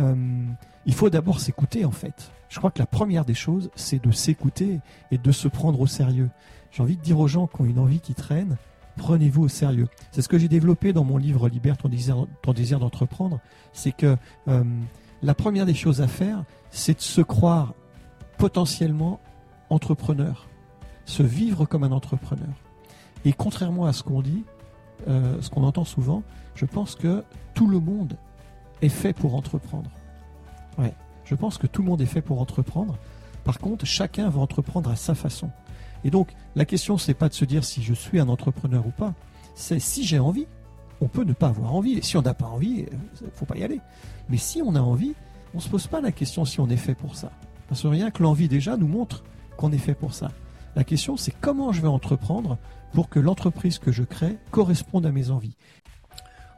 euh, il faut d'abord s'écouter en fait. Je crois que la première des choses, c'est de s'écouter et de se prendre au sérieux. J'ai envie de dire aux gens qui ont une envie qui traîne, prenez-vous au sérieux. C'est ce que j'ai développé dans mon livre Libère ton désir, d'entreprendre. C'est que euh, la première des choses à faire, c'est de se croire potentiellement entrepreneur, se vivre comme un entrepreneur. Et contrairement à ce qu'on dit, euh, ce qu'on entend souvent, je pense que tout le monde est fait pour entreprendre. Ouais, je pense que tout le monde est fait pour entreprendre. Par contre, chacun va entreprendre à sa façon. Et donc, la question, c'est pas de se dire si je suis un entrepreneur ou pas. C'est si j'ai envie. On peut ne pas avoir envie. Et si on n'a pas envie, il faut pas y aller. Mais si on a envie, on se pose pas la question si on est fait pour ça. Parce que rien que l'envie déjà nous montre qu'on est fait pour ça. La question, c'est comment je vais entreprendre pour que l'entreprise que je crée corresponde à mes envies.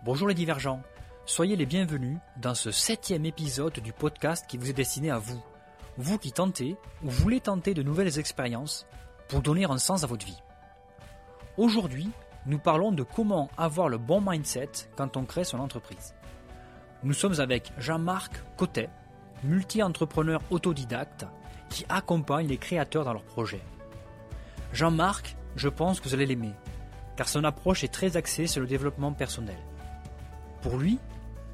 Bonjour les divergents, soyez les bienvenus dans ce septième épisode du podcast qui vous est destiné à vous, vous qui tentez ou voulez tenter de nouvelles expériences pour donner un sens à votre vie. Aujourd'hui, nous parlons de comment avoir le bon mindset quand on crée son entreprise. Nous sommes avec Jean-Marc Cotet, multi-entrepreneur autodidacte qui accompagne les créateurs dans leurs projets. Jean-Marc, je pense que vous allez l'aimer, car son approche est très axée sur le développement personnel. Pour lui,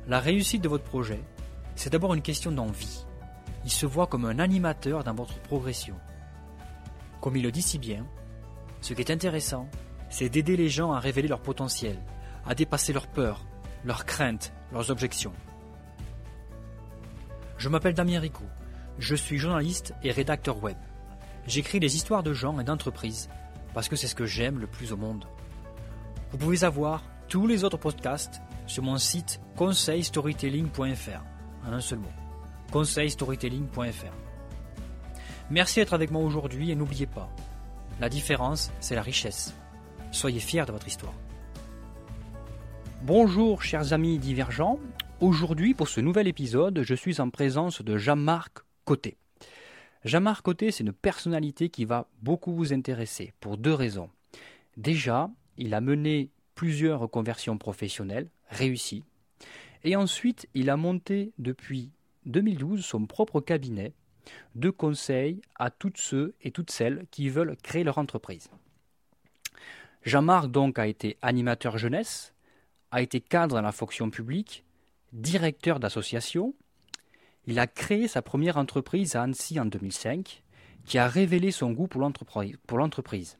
la réussite de votre projet, c'est d'abord une question d'envie. Il se voit comme un animateur dans votre progression. Comme il le dit si bien, ce qui est intéressant, c'est d'aider les gens à révéler leur potentiel, à dépasser leurs peurs, leurs craintes, leurs objections. Je m'appelle Damien Ricou, je suis journaliste et rédacteur web. J'écris des histoires de gens et d'entreprises parce que c'est ce que j'aime le plus au monde. Vous pouvez avoir tous les autres podcasts sur mon site conseilstorytelling.fr en un seul mot. conseilstorytelling.fr. Merci d'être avec moi aujourd'hui et n'oubliez pas, la différence, c'est la richesse. Soyez fiers de votre histoire. Bonjour chers amis divergents. Aujourd'hui, pour ce nouvel épisode, je suis en présence de Jean-Marc Côté. Jean-Marc Côté, c'est une personnalité qui va beaucoup vous intéresser pour deux raisons. Déjà, il a mené plusieurs reconversions professionnelles réussies. Et ensuite, il a monté depuis 2012 son propre cabinet de conseils à toutes ceux et toutes celles qui veulent créer leur entreprise. Jean-Marc donc a été animateur jeunesse, a été cadre dans la fonction publique, directeur d'association. Il a créé sa première entreprise à Annecy en 2005, qui a révélé son goût pour l'entreprise.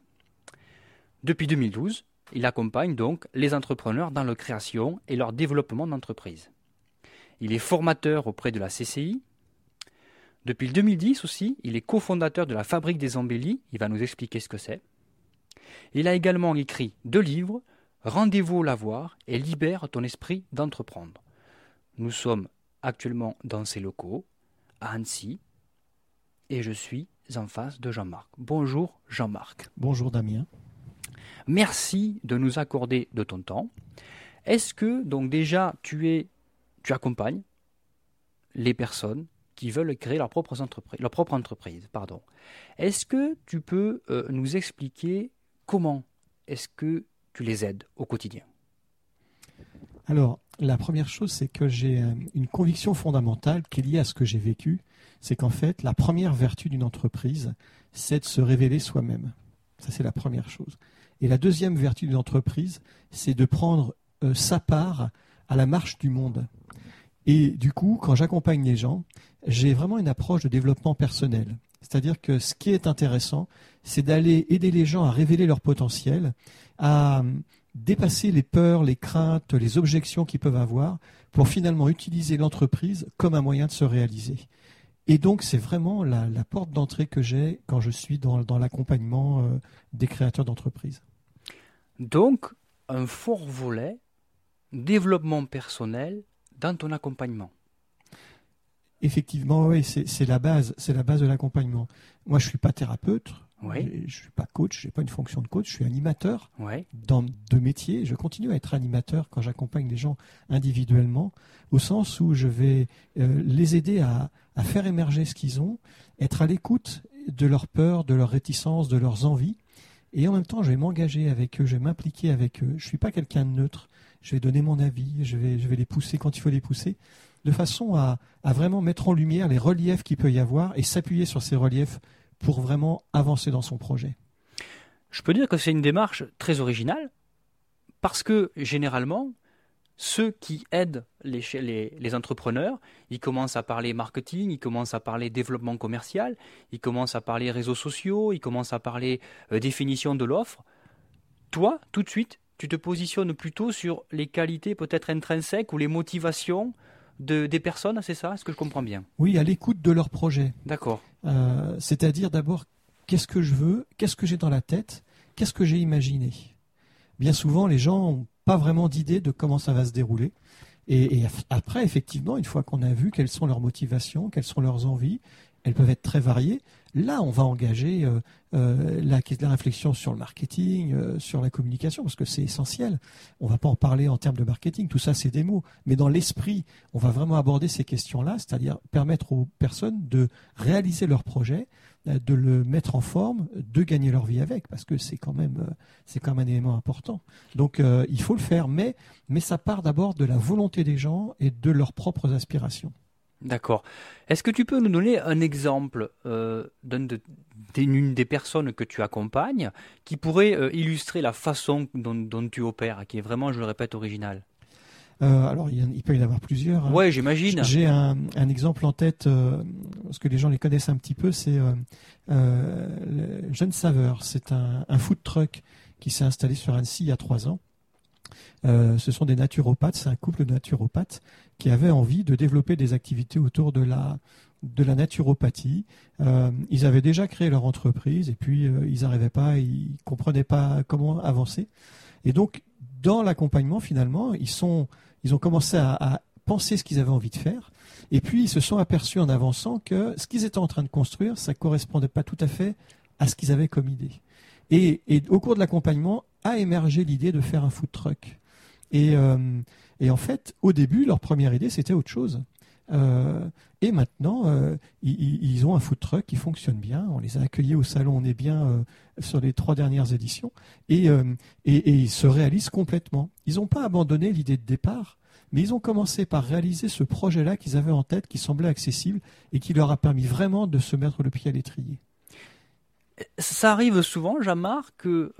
Depuis 2012, il accompagne donc les entrepreneurs dans leur création et leur développement d'entreprise. Il est formateur auprès de la CCI, depuis 2010 aussi, il est cofondateur de la Fabrique des Embellis, il va nous expliquer ce que c'est. Il a également écrit deux livres, Rendez-vous au lavoir et Libère ton esprit d'entreprendre. Nous sommes actuellement dans ses locaux, à Annecy, et je suis en face de Jean-Marc. Bonjour Jean-Marc. Bonjour Damien. Merci de nous accorder de ton temps. Est-ce que donc déjà tu es tu accompagnes les personnes qui veulent créer leur propre entreprise. Leur propre entreprise pardon. Est-ce que tu peux euh, nous expliquer comment est-ce que tu les aides au quotidien? Alors, la première chose, c'est que j'ai euh, une conviction fondamentale qui est liée à ce que j'ai vécu. C'est qu'en fait, la première vertu d'une entreprise, c'est de se révéler soi-même. Ça, c'est la première chose. Et la deuxième vertu d'une entreprise, c'est de prendre euh, sa part à la marche du monde. Et du coup, quand j'accompagne les gens, j'ai vraiment une approche de développement personnel. C'est-à-dire que ce qui est intéressant, c'est d'aller aider les gens à révéler leur potentiel, à dépasser les peurs, les craintes, les objections qu'ils peuvent avoir pour finalement utiliser l'entreprise comme un moyen de se réaliser. Et donc, c'est vraiment la, porte d'entrée que j'ai quand je suis dans, l'accompagnement euh, des créateurs d'entreprise. Donc, un fort volet développement personnel dans ton accompagnement. Effectivement, oui, c'est la base, c'est la base de l'accompagnement. Moi, je suis pas thérapeute, oui. je suis pas coach, j'ai pas une fonction de coach, je suis animateur oui. dans deux métiers. Je continue à être animateur quand j'accompagne les gens individuellement, au sens où je vais euh, les aider à, à, faire émerger ce qu'ils ont, être à l'écoute de leurs peurs, de leurs réticences, de leurs envies, et en même temps, je vais m'engager avec eux, je vais m'impliquer avec eux. Je suis pas quelqu'un de neutre. Je vais donner mon avis, je vais, je vais les pousser quand il faut les pousser. de façon à, à vraiment mettre en lumière les reliefs qu'il peut y avoir et s'appuyer sur ces reliefs pour vraiment avancer dans son projet. Je peux dire que c'est une démarche très originale parce que généralement, ceux qui aident les, les, les, entrepreneurs, ils commencent à parler marketing, ils commencent à parler développement commercial, ils commencent à parler réseaux sociaux, ils commencent à parler euh, définition de l'offre. Toi, tout de suite, tu te positionnes plutôt sur les qualités peut-être intrinsèques ou les motivations de, des personnes, c'est ça? Est-ce que je comprends bien? Oui, à l'écoute de leur projet. D'accord. Euh, C'est-à-dire d'abord, qu'est-ce que je veux? Qu'est-ce que j'ai dans la tête? Qu'est-ce que j'ai imaginé? Bien souvent, les gens pas vraiment d'idée de comment ça va se dérouler. Et, après, effectivement, une fois qu'on a vu quelles sont leurs motivations, quelles sont leurs envies, elles peuvent être très variées. Là, on va engager euh, euh, la, la, réflexion sur le marketing, euh, sur la communication, parce que c'est essentiel. On va pas en parler en termes de marketing, tout ça c'est des mots. Mais dans l'esprit, on va vraiment aborder ces questions-là, c'est-à-dire permettre aux personnes de réaliser leur projet, de le mettre en forme, de gagner leur vie avec, parce que c'est quand même euh, c'est quand même un élément important. Donc euh, il faut le faire, mais mais ça part d'abord de la volonté des gens et de leurs propres aspirations. D'accord. Est-ce que tu peux nous donner un exemple euh, d'une de, des personnes que tu accompagnes qui pourrait euh, illustrer la façon dont, dont, tu opères, qui est vraiment, je le répète, originale? Euh, alors, il, il, peut y en avoir plusieurs. Hein. Ouais, j'imagine. J'ai un, un, exemple en tête, euh, parce que les gens les connaissent un petit peu, c'est euh, le Jeune Saveur. C'est un, un, food truck qui s'est installé sur Annecy il y a trois ans. Euh, ce sont des naturopathes, c'est un couple de naturopathes qui avaient envie de développer des activités autour de la, de la naturopathie. Euh, ils avaient déjà créé leur entreprise et puis euh, ils n'arrivaient pas, ils comprenaient pas comment avancer. Et donc, dans l'accompagnement, finalement, ils, sont, ils ont commencé à, penser ce qu'ils avaient envie de faire. Et puis, ils se sont aperçus en avançant que ce qu'ils étaient en train de construire, ça correspondait pas tout à fait à ce qu'ils avaient comme idée. Et, au cours de l'accompagnement, a émergé l'idée de faire un food truck. Et, euh, et, en fait, au début, leur première idée, c'était autre chose. Euh, et maintenant, euh, ils, ont un food truck qui fonctionne bien. On les a accueillis au salon, on est bien euh, sur les trois dernières éditions. Et, et, ils se réalisent complètement. Ils n'ont pas abandonné l'idée de départ, mais ils ont commencé par réaliser ce projet-là qu'ils avaient en tête, qui semblait accessible et qui leur a permis vraiment de se mettre le pied à l'étrier. Ça arrive souvent, Jean-Marc, que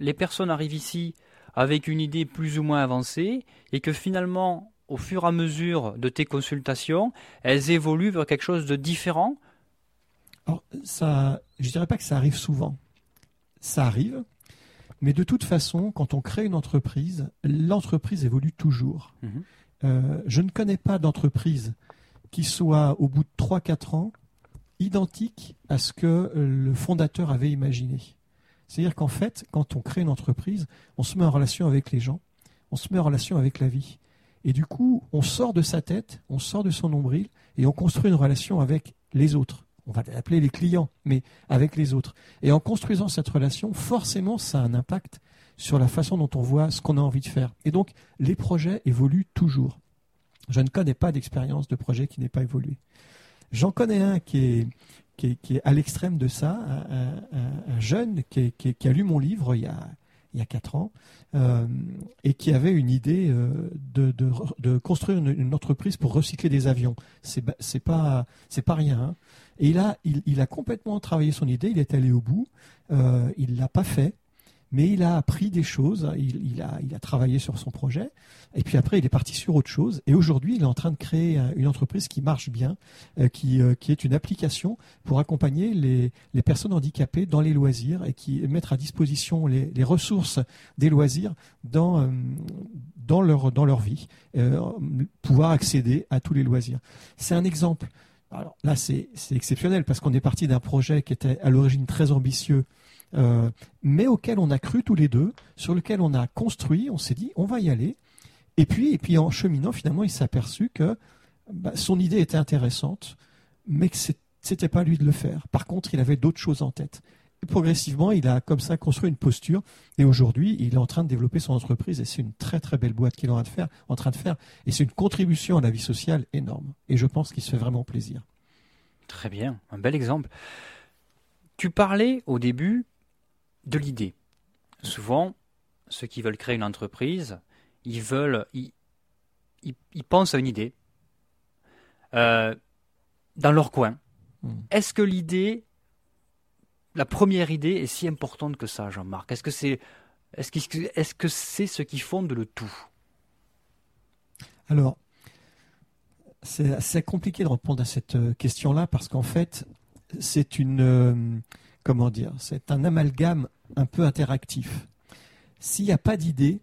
les personnes arrivent ici avec une idée plus ou moins avancée et que finalement, au fur et à mesure de tes consultations, elles évoluent vers quelque chose de différent? Alors, ça, je dirais pas que ça arrive souvent. Ça arrive, mais de toute façon, quand on crée une entreprise, l'entreprise évolue toujours. Mhm. Mmh. Euh, je ne connais pas d'entreprise qui soit au bout de 3-4 ans identique à ce que le fondateur avait imaginé. C'est-à-dire qu'en fait, quand on crée une entreprise, on se met en relation avec les gens, on se met en relation avec la vie. Et du coup, on sort de sa tête, on sort de son nombril et on construit une relation avec les autres. On va l'appeler les clients, mais avec les autres. Et en construisant cette relation, forcément, ça a un impact sur la façon dont on voit ce qu'on a envie de faire. Et donc, les projets évoluent toujours. Je ne connais pas d'expérience de projet qui n'ait pas évolué. J'en connais un qui est, qui est, qui est à l'extrême de ça, un, un, un jeune qui, qui, a lu mon livre il y a, il y a quatre ans euh, et qui avait une idée euh, de, construire une, entreprise pour recycler des avions. C'est c'est pas c'est pas rien. Hein. Et là, il, il, a complètement travaillé son idée. Il est allé au bout. Euh, il l'a pas fait mais il a appris des choses, il, a, il a travaillé sur son projet, et puis après il est parti sur autre chose, et aujourd'hui il est en train de créer une entreprise qui marche bien, euh, qui, euh, qui est une application pour accompagner les, personnes handicapées dans les loisirs et qui mettre à disposition les, ressources des loisirs dans, euh, leur, dans leur vie, euh, pouvoir accéder à tous les loisirs. C'est un exemple. Alors là, c'est exceptionnel parce qu'on est parti d'un projet qui était à l'origine très ambitieux, euh, mais auquel on a cru tous les deux, sur lequel on a construit, on s'est dit on va y aller. Et puis, et puis en cheminant, finalement, il s'est aperçu que bah, son idée était intéressante, mais que c'était pas lui de le faire. Par contre, il avait d'autres choses en tête. Et progressivement, il a comme ça construit une posture. Et aujourd'hui, il est en train de développer son entreprise. Et c'est une très très belle boîte qu'il est en train de faire. En train de faire. Et c'est une contribution à la vie sociale énorme. Et je pense qu'il se fait vraiment plaisir. Très bien, un bel exemple. Tu parlais au début de l'idée. Souvent, ceux qui veulent créer une entreprise, ils veulent, ils, ils, ils, pensent à une idée, euh, dans leur coin. Hmm. Est-ce que l'idée, la première idée, est si importante que ça, Jean-Marc? Est-ce que c'est est-ce que est-ce que c'est ce qui fonde le tout? Alors, c'est assez compliqué de répondre à cette euh, question-là parce qu'en fait, c'est une euh, comment dire, c'est un amalgame un peu interactif. S'il n'y a pas d'idée,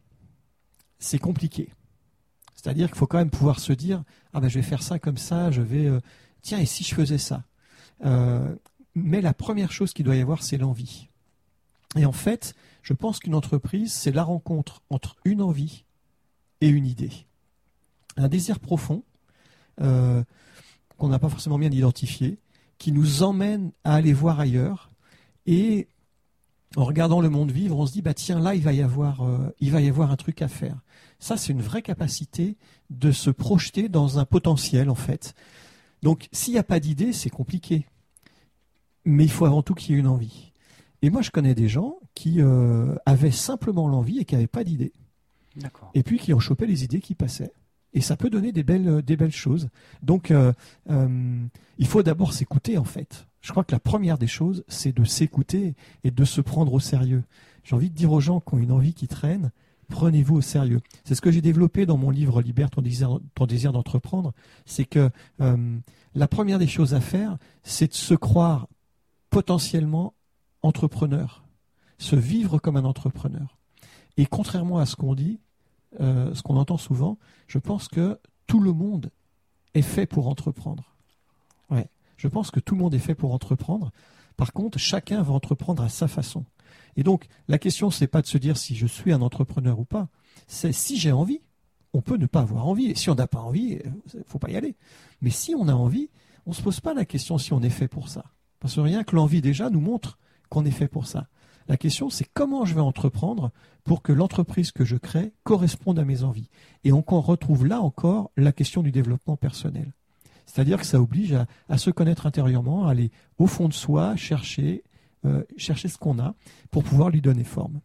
c'est compliqué. C'est-à-dire qu'il faut quand même pouvoir se dire ah ben je vais faire ça comme ça, je vais euh, tiens et si je faisais ça? Euh, mais la première chose qu'il doit y avoir, c'est l'envie. Et en fait, je pense qu'une entreprise, c'est la rencontre entre une envie et une idée. Un désir profond euh, qu'on n'a pas forcément bien identifié, qui nous emmène à aller voir ailleurs. Et en regardant le monde vivre, on se dit bah tiens là il va y avoir euh, il va y avoir un truc à faire. Ça c'est une vraie capacité de se projeter dans un potentiel en fait. Donc s'il n'y a pas d'idée, c'est compliqué. Mais il faut avant tout qu'il y ait une envie. Et moi je connais des gens qui euh, avaient simplement l'envie et qui n'avaient pas d'idée. D'accord. Et puis qui ont chopé les idées qui passaient. Et ça peut donner des belles, belles choses. Donc euh, euh, il faut d'abord s'écouter en fait. Je crois que la première des choses, c'est de s'écouter et de se prendre au sérieux. J'ai envie de dire aux gens qui ont une envie qui traîne, prenez-vous au sérieux. C'est ce que j'ai développé dans mon livre Libère ton désir, d'entreprendre. C'est que euh, la première des choses à faire, c'est de se croire potentiellement entrepreneur, se vivre comme un entrepreneur. Et contrairement à ce qu'on dit, euh, ce qu'on entend souvent, je pense que tout le monde est fait pour entreprendre. Ouais. Je pense que tout le monde est fait pour entreprendre. Par contre, chacun va entreprendre à sa façon. Et donc, la question, c'est pas de se dire si je suis un entrepreneur ou pas. C'est si j'ai envie. On peut ne pas avoir envie. Et si on n'a pas envie, il faut pas y aller. Mais si on a envie, on se pose pas la question si on est fait pour ça. Parce que rien que l'envie déjà nous montre qu'on est fait pour ça. La question, c'est comment je vais entreprendre pour que l'entreprise que je crée corresponde à mes envies. Et on retrouve là encore la question du développement personnel. C'est-à-dire que ça oblige à, se connaître intérieurement, à aller au fond de soi, chercher, euh, chercher ce qu'on a pour pouvoir lui donner forme.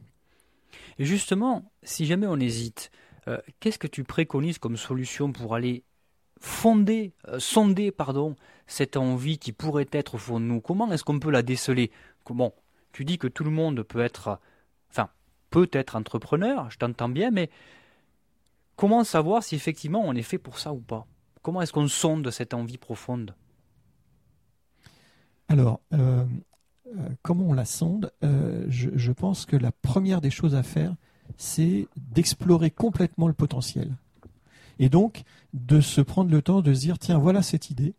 Et justement, si jamais on hésite, euh, qu'est-ce que tu préconises comme solution pour aller fonder, euh, sonder pardon, cette envie qui pourrait être au fond de nous? Comment est-ce qu'on peut la déceler? Comment Tu dis que tout le monde peut être, enfin, peut être entrepreneur, je t'entends bien, mais comment savoir si effectivement on est fait pour ça ou pas? Comment est-ce qu'on sonde cette envie profonde? Alors, euh, euh, comment on la sonde? Euh, je, je, pense que la première des choses à faire, c'est d'explorer complètement le potentiel. Et donc, de se prendre le temps de se dire, tiens, voilà cette idée,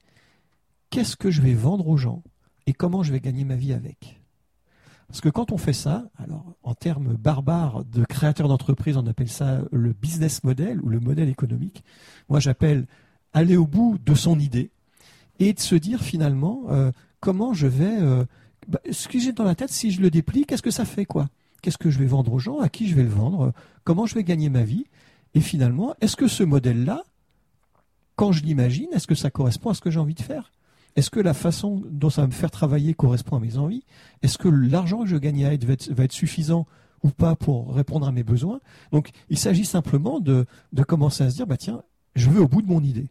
qu'est-ce que je vais vendre aux gens et comment je vais gagner ma vie avec? Parce que quand on fait ça, alors en termes barbares de créateurs d'entreprise, on appelle ça le business model ou le modèle économique. Moi, j'appelle aller au bout de son idée et de se dire finalement euh, comment je vais euh, bah, ce que j'ai dans la tête si je le déplie qu'est-ce que ça fait quoi? Qu'est-ce que je vais vendre aux gens? À qui je vais le vendre? Comment je vais gagner ma vie? Et finalement est-ce que ce modèle là quand je l'imagine est-ce que ça correspond à ce que j'ai envie de faire? Est-ce que la façon dont ça va me faire travailler correspond à mes envies? Est-ce que l'argent que je gagne à être va, être suffisant ou pas pour répondre à mes besoins? Donc, il s'agit simplement de, commencer à se dire, bah tiens, je veux au bout de mon idée.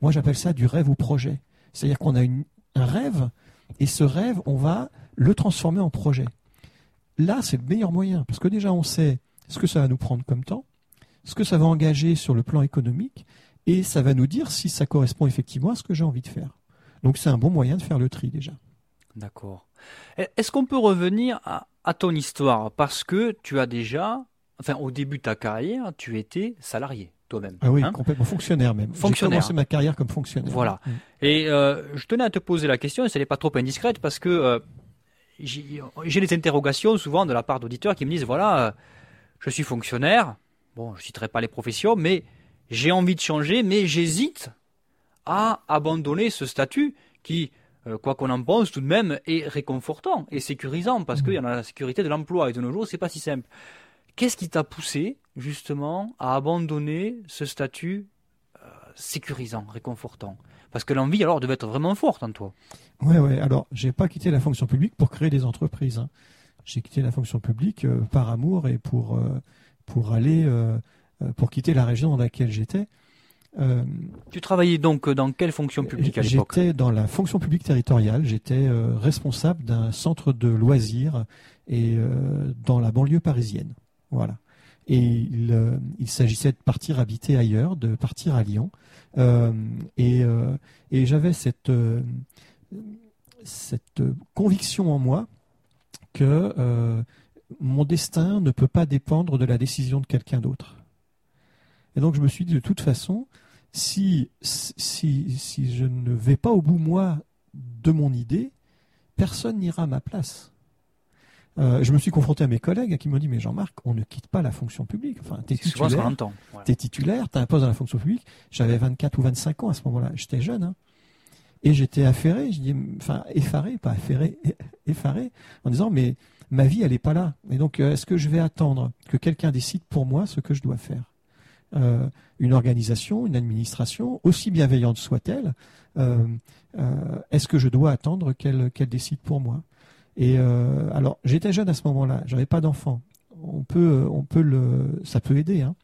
Moi, j'appelle ça du rêve au projet. C'est-à-dire qu'on a un rêve, et ce rêve, on va le transformer en projet. Là, c'est le meilleur moyen, parce que déjà, on sait ce que ça va nous prendre comme temps, ce que ça va engager sur le plan économique, et ça va nous dire si ça correspond effectivement à ce que j'ai envie de faire. Donc, c'est un bon moyen de faire le tri déjà. D'accord. Est-ce qu'on peut revenir à, à ton histoire? Parce que tu as déjà, enfin, au début de ta carrière, tu étais salarié toi-même. Ah oui, hein? complètement fonctionnaire même. Fonctionnaire. J'ai commencé ma carrière comme fonctionnaire. Voilà. Mmh. Et euh, je tenais à te poser la question, et ce n'est pas trop indiscrète, parce que euh, j'ai des interrogations souvent de la part d'auditeurs qui me disent, voilà, euh, je suis fonctionnaire, bon, je ne citerai pas les professions, mais j'ai envie de changer, mais j'hésite à abandonner ce statut qui, euh, quoi qu'on en pense, tout de même est réconfortant et sécurisant, parce qu'il y en a la sécurité de l'emploi, et de nos jours, c'est pas si simple. Qu'est-ce qui t'a poussé justement à abandonner ce statut euh, sécurisant, réconfortant? Parce que l'envie alors devait être vraiment forte en toi. Ouais, ouais. Alors, j'ai pas quitté la fonction publique pour créer des entreprises. Hein. J'ai quitté la fonction publique euh, par amour et pour pour aller pour quitter la région dans laquelle j'étais. Euh, tu travaillais donc dans quelle fonction publique à l'époque J'étais dans la fonction publique territoriale. J'étais responsable d'un centre de loisirs et dans la banlieue parisienne. Voilà. Et il, il s'agissait de partir habiter ailleurs, de partir à Lyon. et, et j'avais cette cette conviction en moi que euh, mon destin ne peut pas dépendre de la décision de quelqu'un d'autre. Et donc je me suis dit de toute façon, si, si, si je ne vais pas au bout moi de mon idée, personne n'ira à ma place. Euh, je me suis confronté à mes collègues qui m'ont dit mais Jean-Marc, on ne quitte pas la fonction publique. Enfin, t'es titulaire, t'es titulaire, t'as un poste dans la fonction publique. J'avais 24 ou 25 ans à ce moment-là, j'étais jeune. Hein. Et j'étais affairé, je dis, enfin effaré, pas affairé, effaré, en disant mais ma vie elle n'est pas là. Et donc euh, est-ce que je vais attendre que quelqu'un décide pour moi ce que je dois faire? Euh, Une organisation, une administration, aussi bienveillante soit-elle, euh, est-ce que je dois attendre qu'elle décide pour moi? Et alors j'étais jeune à ce moment-là, j'avais pas d'enfant. On peut, on peut le, ça peut aider. Hein.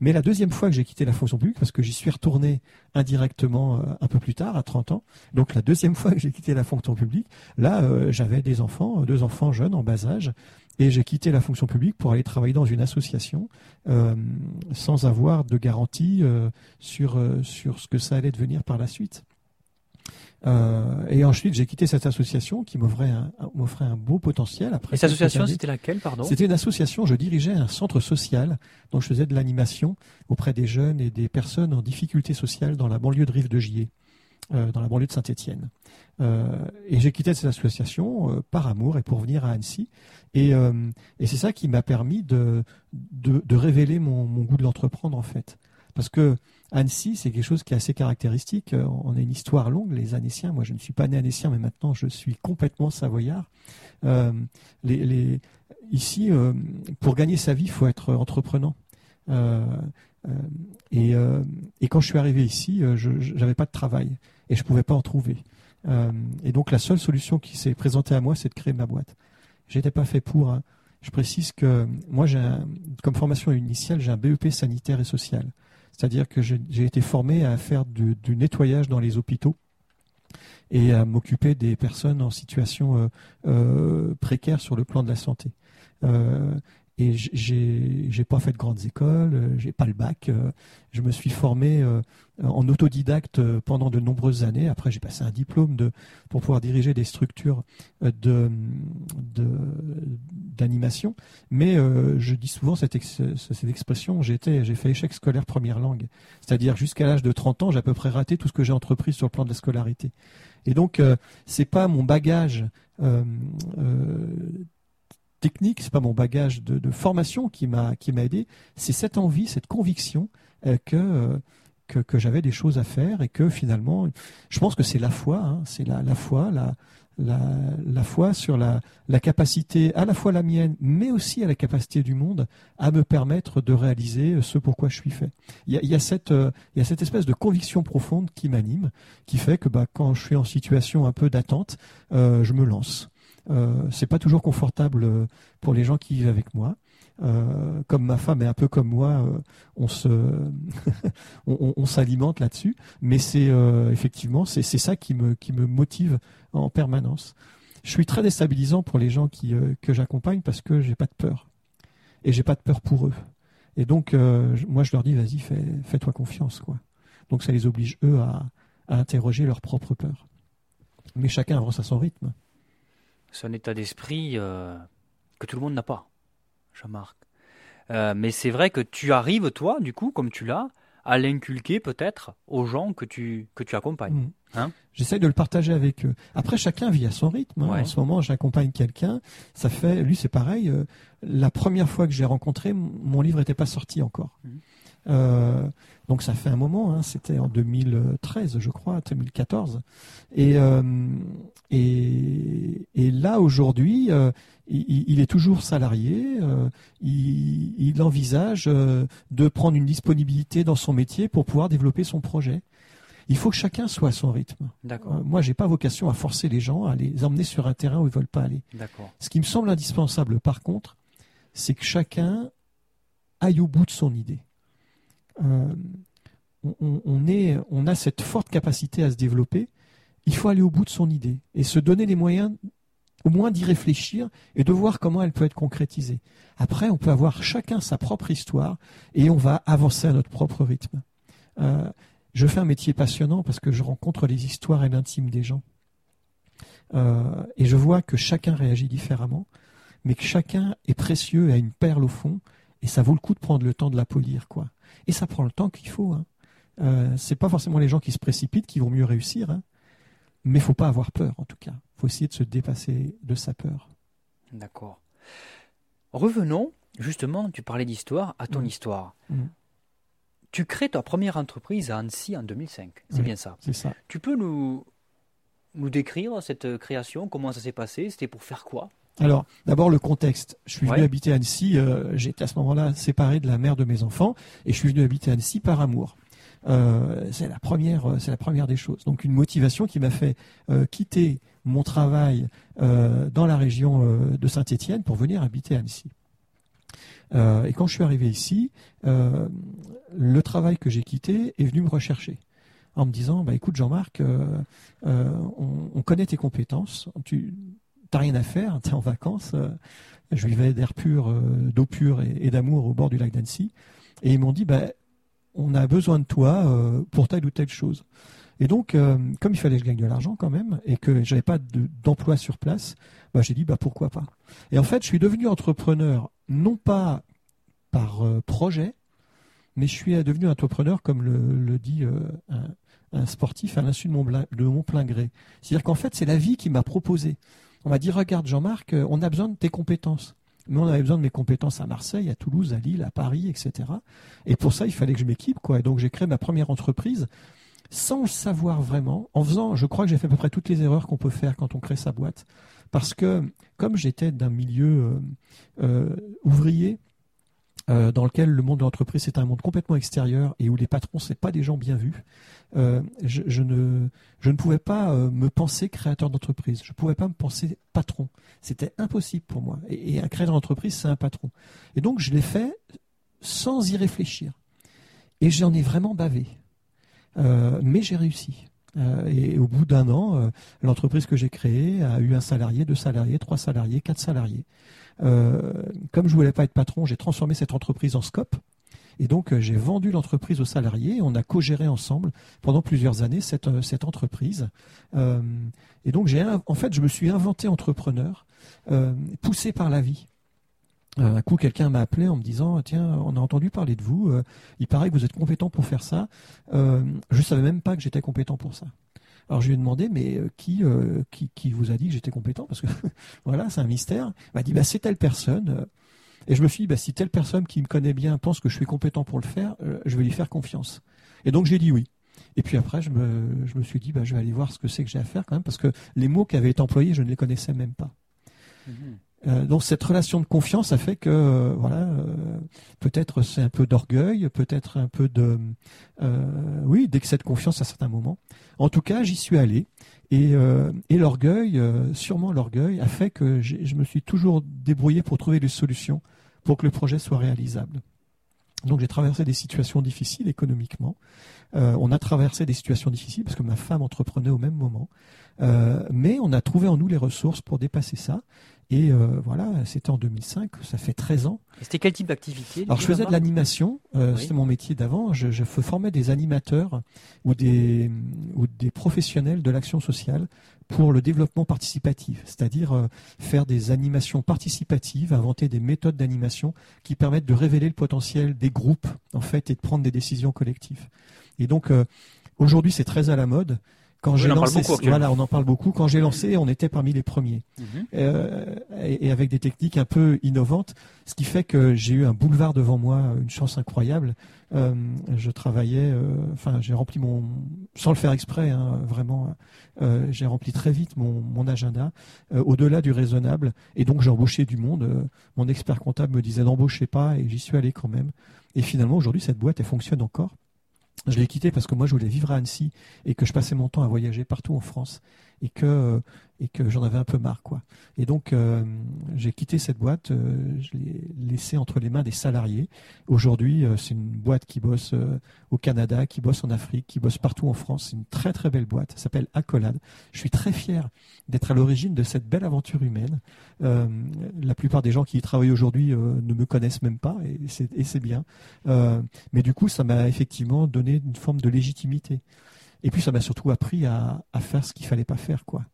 Mais la deuxième fois que j'ai quitté la fonction publique, parce que j'y suis retourné indirectement euh, un peu plus tard, à 30 ans, donc la deuxième fois que j'ai quitté la fonction publique, là, euh, j'avais des enfants, deux enfants jeunes en bas âge, et j'ai quitté la fonction publique pour aller travailler dans une association euh, sans avoir de garantie sur, sur ce que ça allait devenir par la suite. Euh, et ensuite, j'ai quitté cette association qui m'offrait un, m'offrait un beau potentiel. Après et cette association, c'était laquelle, pardon? C'était une association, je dirigeais un centre social, dont je faisais de l'animation auprès des jeunes et des personnes en difficulté sociale dans la banlieue de Rive de Gier, euh, dans la banlieue de Saint-Étienne. Euh, et j'ai quitté cette association euh, par amour et pour venir à Annecy. Et, euh, c'est ça qui m'a permis de, de, révéler mon, goût de l'entreprendre, en fait. Parce que Annecy, c'est quelque chose qui est assez caractéristique. On a une histoire longue, les Annéciens. Moi, je ne suis pas né Annécien, mais maintenant, je suis complètement savoyard. Ici, pour gagner sa vie, il faut être entreprenant. et, et, quand je suis arrivé ici, je n'avais pas de travail et je ne pouvais pas en trouver. et donc, la seule solution qui s'est présentée à moi, c'est de créer ma boîte. J'étais pas fait pour. Hein. Je précise que moi, j'ai comme formation initiale, j'ai un BEP sanitaire et social. C'est-à-dire que j'ai été formé à faire du, nettoyage dans les hôpitaux et à m'occuper des personnes en situation euh, euh, précaire sur le plan de la santé. Euh, et j'ai j'ai pas fait de grandes écoles, euh, j'ai pas le bac. Euh, je me suis formé euh, en autodidacte pendant de nombreuses années. Après, j'ai passé un diplôme de pour pouvoir diriger des structures de d'animation. Mais je dis souvent cette, cette expression j'étais j'ai fait échec scolaire première langue, c'est-à-dire jusqu'à l'âge de 30 ans, j'ai à peu près raté tout ce que j'ai entrepris sur le plan de la scolarité. Et donc, c'est pas mon bagage technique, c'est pas mon bagage de, formation qui m'a qui m'a aidé, c'est cette envie, cette conviction euh, euh, que, que, j'avais des choses à faire et que finalement, je pense que c'est la foi, hein, c'est la, la foi, la, la, la foi sur la, la capacité, à la fois la mienne, mais aussi à la capacité du monde à me permettre de réaliser ce pourquoi je suis fait. Il y a, cette, euh, il y a cette espèce de conviction profonde qui m'anime, qui fait que bah, quand je suis en situation un peu d'attente, je me lance. Euh, c'est pas toujours confortable euh, pour les gens qui vivent avec moi. Euh, comme ma femme est un peu comme moi, on se, on, s'alimente là-dessus. Mais c'est effectivement, c'est ça qui me qui me motive en permanence. Je suis très déstabilisant pour les gens qui que j'accompagne parce que j'ai pas de peur et j'ai pas de peur pour eux. Et donc moi je leur dis vas-y fais fais-toi confiance quoi. Donc ça les oblige eux à, à interroger leur propre peur. Mais chacun avance à son rythme. C'est un état d'esprit euh, que tout le monde n'a pas, Jean-Marc. Euh, mais c'est vrai que tu arrives, toi, du coup, comme tu l'as, à l'inculquer peut-être aux gens que tu, que tu accompagnes. Mmh. Hein J'essaie de le partager avec eux. Après, chacun vit à son rythme. Hein. En ce moment, j'accompagne quelqu'un. Ça fait, lui, c'est pareil. Euh, la première fois que j'ai rencontré, mon livre n'était pas sorti encore. Mmh. Euh, donc ça fait un moment, hein, c'était en 2013 je crois, 2014. Et, euh, et, et, là aujourd'hui, euh, il, il, est toujours salarié, il, il, envisage de prendre une disponibilité dans son métier pour pouvoir développer son projet. Il faut que chacun soit à son rythme. D'accord. moi, j'ai pas vocation à forcer les gens à les emmener sur un terrain où ils veulent pas aller. D'accord. Ce qui me semble indispensable, par contre, c'est que chacun aille au bout de son idée. Euh, on, est, on a cette forte capacité à se développer, il faut aller au bout de son idée et se donner les moyens au moins d'y réfléchir et de voir comment elle peut être concrétisée. Après, on peut avoir chacun sa propre histoire et on va avancer à notre propre rythme. Euh, je fais un métier passionnant parce que je rencontre les histoires et l'intime des gens. Euh, et je vois que chacun réagit différemment, mais que chacun est précieux et a une perle au fond, et ça vaut le coup de prendre le temps de la polir, quoi. Et ça prend le temps qu'il faut. Hein. Euh, c'est pas forcément les gens qui se précipitent qui vont mieux réussir, hein. mais faut pas avoir peur en tout cas. Faut essayer de se dépasser de sa peur. D'accord. Revenons justement, tu parlais d'histoire, à ton mmh. histoire. Mmh. Tu crées ta première entreprise à Annecy en 2005, c'est bien ça. C'est ça. Tu peux nous, nous décrire cette création Comment ça s'est passé C'était pour faire quoi? Alors, d'abord le contexte. Je suis venu habiter à Annecy. Euh, j'étais à ce moment-là séparé de la mère de mes enfants et je suis venu habiter à Annecy par amour. Euh, c'est la première, c'est la première des choses. Donc une motivation qui m'a fait euh, quitter mon travail dans la région de Saint-Étienne pour venir habiter à Annecy. Et quand je suis arrivé ici, le travail que j'ai quitté est venu me rechercher en me disant bah écoute Jean-Marc, euh, euh, on, connaît tes compétences, tu n'as rien à faire, tu es en vacances. Euh, je vivais d'air pur, d'eau pure et, d'amour au bord du lac d'Annecy, et ils m'ont dit bah on a besoin de toi pour telle ou telle chose. Et donc, comme il fallait que je gagne de l'argent quand même, et que j'avais pas d'emploi sur place, bah, j'ai dit bah pourquoi pas. Et en fait, je suis devenu entrepreneur non pas par projet, mais je suis devenu entrepreneur, comme le, dit un, sportif à l'insu de mon, de mon plein gré. C'est-à-dire qu'en fait, c'est la vie qui m'a proposé. On m'a dit, regarde Jean-Marc, euh, on a besoin de tes compétences. Mais on avait besoin de mes compétences à Marseille, à Toulouse, à Lille, à Paris, etc. Et pour ça, il fallait que je m'équipe. Et donc, j'ai créé ma première entreprise sans le savoir vraiment, en faisant, je crois que j'ai fait à peu près toutes les erreurs qu'on peut faire quand on crée sa boîte. Parce que, comme j'étais d'un milieu euh, euh, ouvrier, euh, dans lequel le monde de l'entreprise est un monde complètement extérieur et où les patrons c'est pas des gens bien vus. Je, ne je ne pouvais pas me penser créateur d'entreprise. Je pouvais pas me penser patron. C'était impossible pour moi. Et, un créateur d'entreprise c'est un patron. Et donc je l'ai fait sans y réfléchir. Et j'en ai vraiment bavé. Mais j'ai réussi. et au bout d'un an, l'entreprise que j'ai créée a eu un salarié, deux salariés, trois salariés, quatre salariés. Euh, comme je voulais pas être patron, j'ai transformé cette entreprise en scope. Et donc, euh, j'ai vendu l'entreprise aux salariés. On a co-géré ensemble pendant plusieurs années cette, euh, cette entreprise. et donc, j'ai, en fait, je me suis inventé entrepreneur, poussé par la vie. Un coup, quelqu'un m'a appelé en me disant Tiens, on a entendu parler de vous. il paraît que vous êtes compétent pour faire ça. je savais même pas que j'étais compétent pour ça. Alors je lui ai demandé, mais euh, euh, qui, qui, vous a dit que j'étais compétent? Parce que voilà, c'est un mystère. Il m'a dit, bah, c'est telle personne. Euh. Et je me suis dit, bah, si telle personne qui me connaît bien pense que je suis compétent pour le faire, je vais lui faire confiance. Et donc j'ai dit oui. Et puis après, je me, je me suis dit, bah, je vais aller voir ce que c'est que j'ai à faire quand même, parce que les mots qui avaient été employés, je ne les connaissais même pas. Mmh. Euh, donc cette relation de confiance a fait que euh, voilà euh, peut-être c'est un peu d'orgueil, peut-être un peu de oui d'excès de confiance à certains moments. En tout cas, j'y suis allé et, et l'orgueil, sûrement l'orgueil, a fait que je me suis toujours débrouillé pour trouver des solutions pour que le projet soit réalisable. Donc j'ai traversé des situations difficiles économiquement. on a traversé des situations difficiles parce que ma femme entreprenait au même moment. mais on a trouvé en nous les ressources pour dépasser ça. Et euh, voilà, c'était en 2005, ça fait 13 ans. C'était quel type d'activité Alors je faisais de l'animation, euh, c'était mon métier d'avant. Je, je, formais des animateurs ou des, ou des professionnels de l'action sociale pour le développement participatif, c'est-à-dire euh, faire des animations participatives, inventer des méthodes d'animation qui permettent de révéler le potentiel des groupes en fait et de prendre des décisions collectives. Et donc aujourd'hui c'est très à la mode. Quand j'ai lancé, voilà, on en parle beaucoup. Quand j'ai lancé, on était parmi les premiers, mhm. euh, et, avec des techniques un peu innovantes, ce qui fait que j'ai eu un boulevard devant moi, une chance incroyable. Euh, je travaillais, euh, enfin, j'ai rempli mon, sans le faire exprès, hein, vraiment, j'ai rempli très vite mon, mon agenda, au-delà du raisonnable, et donc j'ai embauché du monde. mon expert comptable me disait n'embauchez pas, et j'y suis allé quand même. Et finalement, aujourd'hui, cette boîte, elle fonctionne encore. Je l'ai quitté parce que moi je voulais vivre à Annecy et que je passais mon temps à voyager partout en France et que et que j'en avais un peu marre quoi. Et donc euh, j'ai quitté cette boîte, euh, je l'ai laissée entre les mains des salariés. Aujourd'hui, euh, c'est une boîte qui bosse au Canada, qui bosse en Afrique, qui bosse partout en France. C'est une très très belle boîte. Ça s'appelle Accolade. Je suis très fier d'être à l'origine de cette belle aventure humaine. la plupart des gens qui y travaillent aujourd'hui ne me connaissent même pas et c'est bien. mais du coup, ça m'a effectivement donné une forme de légitimité. Et puis ça m'a surtout appris à, à faire ce qu'il fallait pas faire quoi.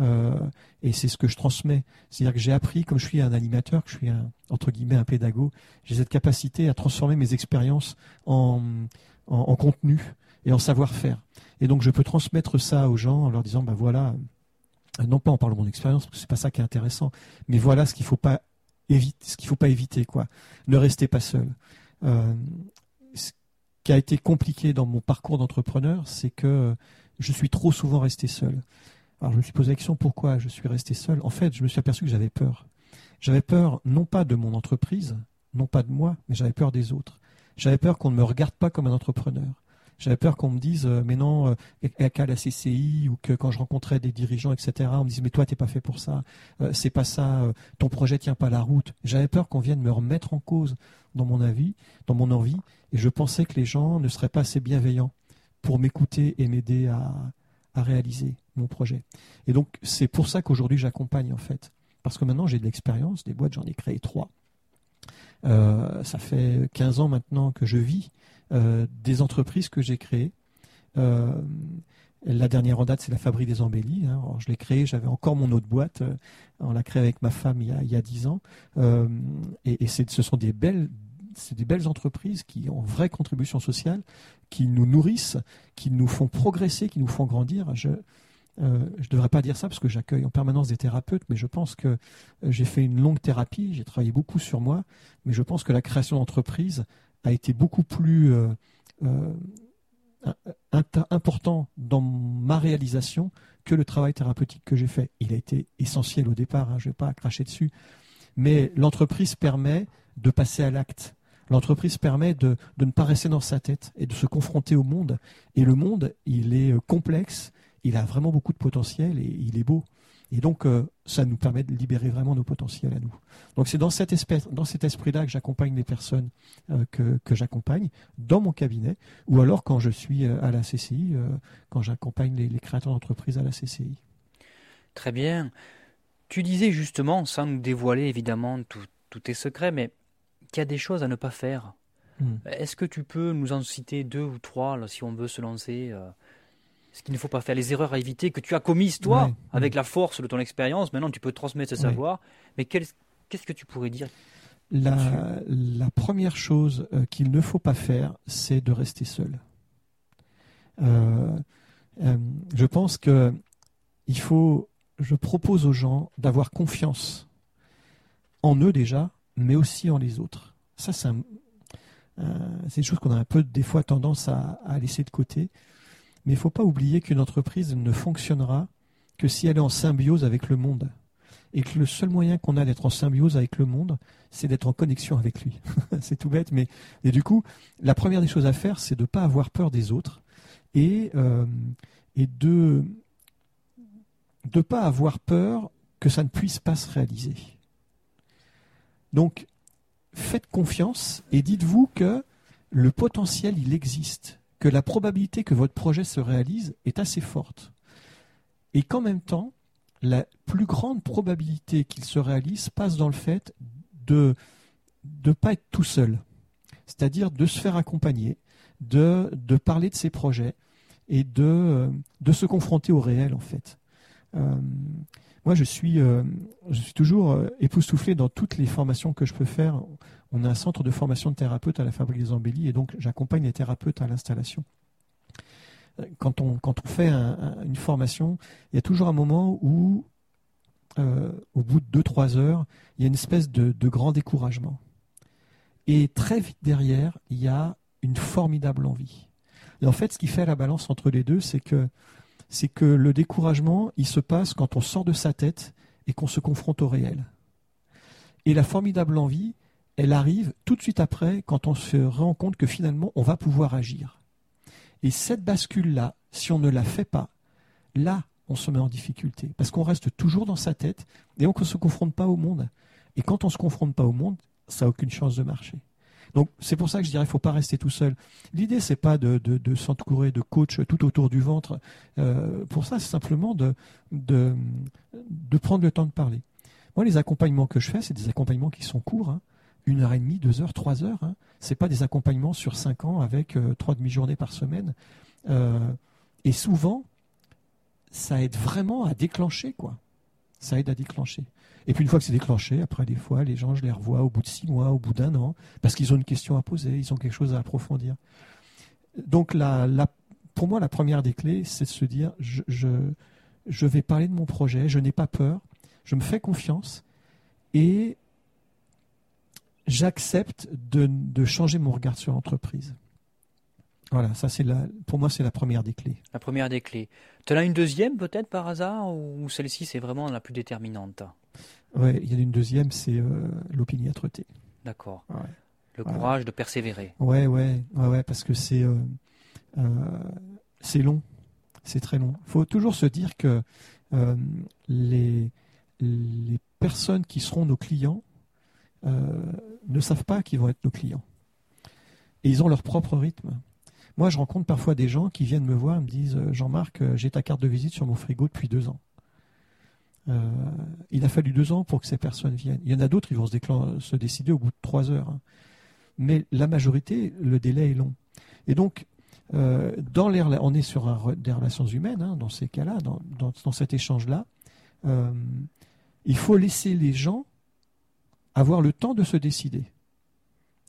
Euh, et c'est ce que je transmets. C'est-à-dire que j'ai appris, comme je suis un animateur, que je suis un, entre guillemets un pédago, j'ai cette capacité à transformer mes expériences en, en, contenu et en savoir-faire. Et donc je peux transmettre ça aux gens en leur disant, ben voilà, non pas en parlant de mon expérience, parce que c'est pas ça qui est intéressant, mais voilà ce qu'il faut pas éviter, ce qu'il faut pas éviter, quoi. Ne restez pas seul. Euh, ce qui a été compliqué dans mon parcours d'entrepreneur, c'est que je suis trop souvent resté seul. Alors je me suis posé la question pourquoi je suis resté seul? En fait, je me suis aperçu que j'avais peur. J'avais peur non pas de mon entreprise, non pas de moi, mais j'avais peur des autres. J'avais peur qu'on ne me regarde pas comme un entrepreneur. J'avais peur qu'on me dise, euh, mais non, euh, qu'à la CCI, ou que quand je rencontrais des dirigeants, etc., on me dise, mais toi, t'es pas fait pour ça, euh, c'est pas ça, ton projet tient pas la route. J'avais peur qu'on vienne me remettre en cause dans mon avis, dans mon envie, et je pensais que les gens ne seraient pas assez bienveillants pour m'écouter et m'aider à, à réaliser mon projet. Et donc, c'est pour ça qu'aujourd'hui, j'accompagne, en fait. Parce que maintenant, j'ai de l'expérience. Des boîtes, j'en ai créé trois. Euh, ça fait 15 ans maintenant que je vis euh, des entreprises que j'ai créées. Euh, la dernière en date, c'est la Fabrique des Embellis. Hein. je l'ai créée, j'avais encore mon autre boîte. on l'a créée avec ma femme il y a, il y a 10 ans. et, et ce sont des belles, c'est des belles entreprises qui ont vraie contribution sociale, qui nous nourrissent, qui nous font progresser, qui nous font grandir. Je ne euh, devrais pas dire ça parce que j'accueille en permanence des thérapeutes, mais je pense que euh, j'ai fait une longue thérapie, j'ai travaillé beaucoup sur moi, mais je pense que la création d'entreprise a été beaucoup plus euh, important dans ma réalisation que le travail thérapeutique que j'ai fait. Il a été essentiel au départ, hein, je ne vais pas cracher dessus, mais l'entreprise permet de passer à l'acte. L'entreprise permet de, ne pas rester dans sa tête et de se confronter au monde. Et le monde, il est euh, complexe, il a vraiment beaucoup de potentiel et il est beau. Et donc, euh, ça nous permet de libérer vraiment nos potentiels à nous. Donc, c'est dans, cet esprit-là que j'accompagne les personnes euh, que, j'accompagne dans mon cabinet, ou alors quand je suis à la CCI, quand j'accompagne les, créateurs d'entreprises à la CCI. Très bien. Tu disais justement, sans nous dévoiler évidemment tous tes secrets, mais qu'il y a des choses à ne pas faire. Hmm. Est-ce que tu peux nous en citer deux ou trois si on veut se lancer euh, Ce qu'il ne faut pas faire, les erreurs à éviter que tu as commises toi, avec la force de ton expérience. Maintenant, tu peux transmettre ce savoir. Mais qu'est-ce que tu pourrais dire la, la, première chose euh, qu'il ne faut pas faire, c'est de rester seul. Euh, je pense que il faut, je propose aux gens d'avoir confiance en eux déjà, mais aussi en les autres. Ça, c'est une chose qu'on a un peu des fois tendance à, laisser de côté. Mais il ne faut pas oublier qu'une entreprise ne fonctionnera que si elle est en symbiose avec le monde. Et que le seul moyen qu'on a d'être en symbiose avec le monde, c'est d'être en connexion avec lui. c'est tout bête, mais et du coup, la première des choses à faire, c'est de ne pas avoir peur des autres et, euh, et de ne pas avoir peur que ça ne puisse pas se réaliser. Donc, faites confiance et dites-vous que le potentiel, il existe, que la probabilité que votre projet se réalise est assez forte. Et qu'en même temps, la plus grande probabilité qu'il se réalise passe dans le fait de ne pas être tout seul, c'est-à-dire de se faire accompagner, de, de parler de ses projets et de, de se confronter au réel en fait. Euh, moi, je suis, euh, je suis toujours euh, époustouflé dans toutes les formations que je peux faire. On a un centre de formation de thérapeutes à la Fabrique des Embellis et donc j'accompagne les thérapeutes à l'installation. Quand on, quand on fait une formation, il y a toujours un moment où, euh, au bout de 2-3 heures, il y a une espèce de, de grand découragement. Et très vite derrière, il y a une formidable envie. Et en fait, ce qui fait la balance entre les deux, c'est que c'est que le découragement, il se passe quand on sort de sa tête et qu'on se confronte au réel. Et la formidable envie, elle arrive tout de suite après quand on se rend compte que finalement, on va pouvoir agir. Et cette bascule-là, si on ne la fait pas, là, on se met en difficulté. Parce qu'on reste toujours dans sa tête et on ne se confronte pas au monde. Et quand on ne se confronte pas au monde, ça n'a aucune chance de marcher. Donc c'est pour ça que je dirais ne faut pas rester tout seul. L'idée, c'est pas de, de, de s'entourer de coachs tout autour du ventre. Euh, pour ça, c'est simplement de, prendre le temps de parler. Moi, les accompagnements que je fais, c'est des accompagnements qui sont courts. Hein. Une heure et demie, deux heures, trois heures. Hein. Ce n'est pas des accompagnements sur cinq ans avec euh, trois demi-journées par semaine. Euh, et souvent, ça aide vraiment à déclencher, quoi. Ça aide à déclencher. Et puis une fois que c'est déclenché, après des fois, les gens, je les revois au bout de six mois, au bout d'un an, parce qu'ils ont une question à poser, ils ont quelque chose à approfondir. Donc pour moi, la première des clés, c'est de se dire, je, je, vais parler de mon projet, je n'ai pas peur, je me fais confiance et j'accepte de, de changer mon regard sur l'entreprise. Voilà, ça c'est la, pour moi c'est la première des clés. La première des clés. Tu en as une deuxième peut-être par hasard ou celle-ci c'est vraiment la plus déterminante? Oui, il y en a une deuxième, c'est euh, l'opiniâtreté. D'accord. Le courage de persévérer. Ouais, ouais, ouais, ouais parce que c'est euh, euh, c'est long, c'est très long. Il faut toujours se dire que les les personnes qui seront nos clients ne savent pas qui vont être nos clients. Et ils ont leur propre rythme. Moi, je rencontre parfois des gens qui viennent me voir et me disent euh, Jean-Marc, euh, j'ai ta carte de visite sur mon frigo depuis deux ans. Euh, il a fallu deux ans pour que ces personnes viennent. Il y en a d'autres qui vont se, décider au bout de trois heures. Hein. Mais la majorité, le délai est long. Et donc, dans on est sur des relations humaines, hein, dans ces cas-là, dans, cet échange-là. il faut laisser les gens avoir le temps de se décider.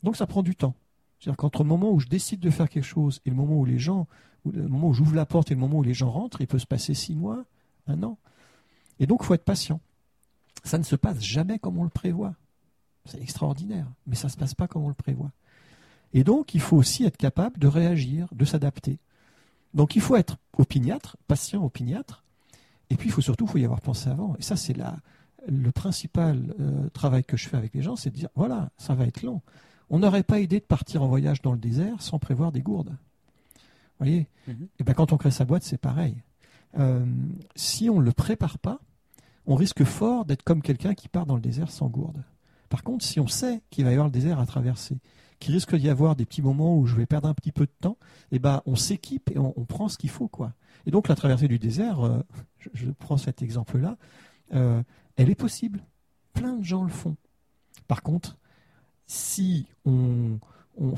Donc ça prend du temps. C'est-à-dire qu'entre le moment où je décide de faire quelque chose et le moment où les gens, le moment où j'ouvre la porte et le moment où les gens rentrent, il peut se passer six mois, un an. Et donc, il faut être patient. Ça ne se passe jamais comme on le prévoit. C'est extraordinaire, mais ça ne se passe pas comme on le prévoit. Et donc, il faut aussi être capable de réagir, de s'adapter. Donc, il faut être opiniâtre, patient opiniâtre, et puis il faut surtout faut y avoir pensé avant. Et ça, c'est le principal euh, travail que je fais avec les gens, c'est de dire, voilà, ça va être long on n'aurait pas idée de partir en voyage dans le désert sans prévoir des gourdes. Vous voyez? Mhm. Et eh bien quand on crée sa boîte, c'est pareil. Euh, si on ne le prépare pas, on risque fort d'être comme quelqu'un qui part dans le désert sans gourde. Par contre, si on sait qu'il va y avoir le désert à traverser, qu'il risque d'y avoir des petits moments où je vais perdre un petit peu de temps, eh ben, on s'équipe et on, prend ce qu'il faut. quoi. Et donc la traversée du désert, euh, je, prends cet exemple-là, euh, elle est possible. Plein de gens le font. Par contre, si on,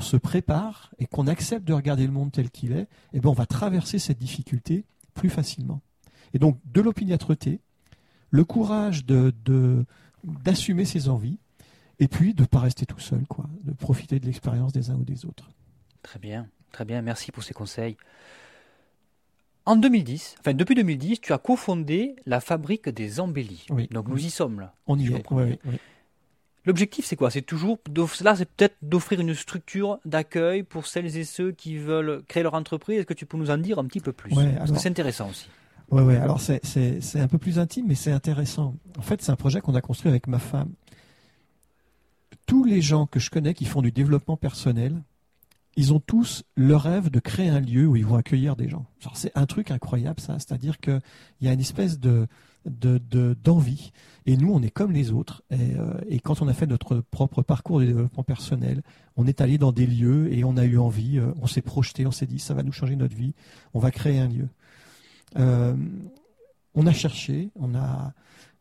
se prépare et qu'on accepte de regarder le monde tel qu'il est, eh ben on va traverser cette difficulté plus facilement. Et donc de l'opiniâtreté, le courage d'assumer ses envies, et puis de ne pas rester tout seul, quoi, de profiter de l'expérience des uns ou des autres. Très bien, très bien, merci pour ces conseils. En 2010, enfin depuis 2010, tu as cofondé la fabrique des embellis. Donc nous y sommes là. On y est. Oui, oui. L'objectif, c'est quoi? C'est toujours, là, c'est peut-être d'offrir une structure d'accueil pour celles et ceux qui veulent créer leur entreprise. Est-ce que tu peux nous en dire un petit peu plus? Parce que c'est intéressant aussi. Oui, ouais. Alors c'est un peu plus intime, mais c'est intéressant. En fait, c'est un projet qu'on a construit avec ma femme. Tous les gens que je connais qui font du développement personnel, ils ont tous le rêve de créer un lieu où ils vont accueillir des gens. C'est un truc incroyable, ça. C'est-à-dire qu'il y a une espèce de d'envie. et nous, on est comme les autres. Euh, et, quand on a fait notre propre parcours de développement personnel, on est allé dans des lieux et on a eu envie, euh, on s'est projeté, on s'est dit, ça va nous changer notre vie, on va créer un lieu. Euh, on a cherché, on a,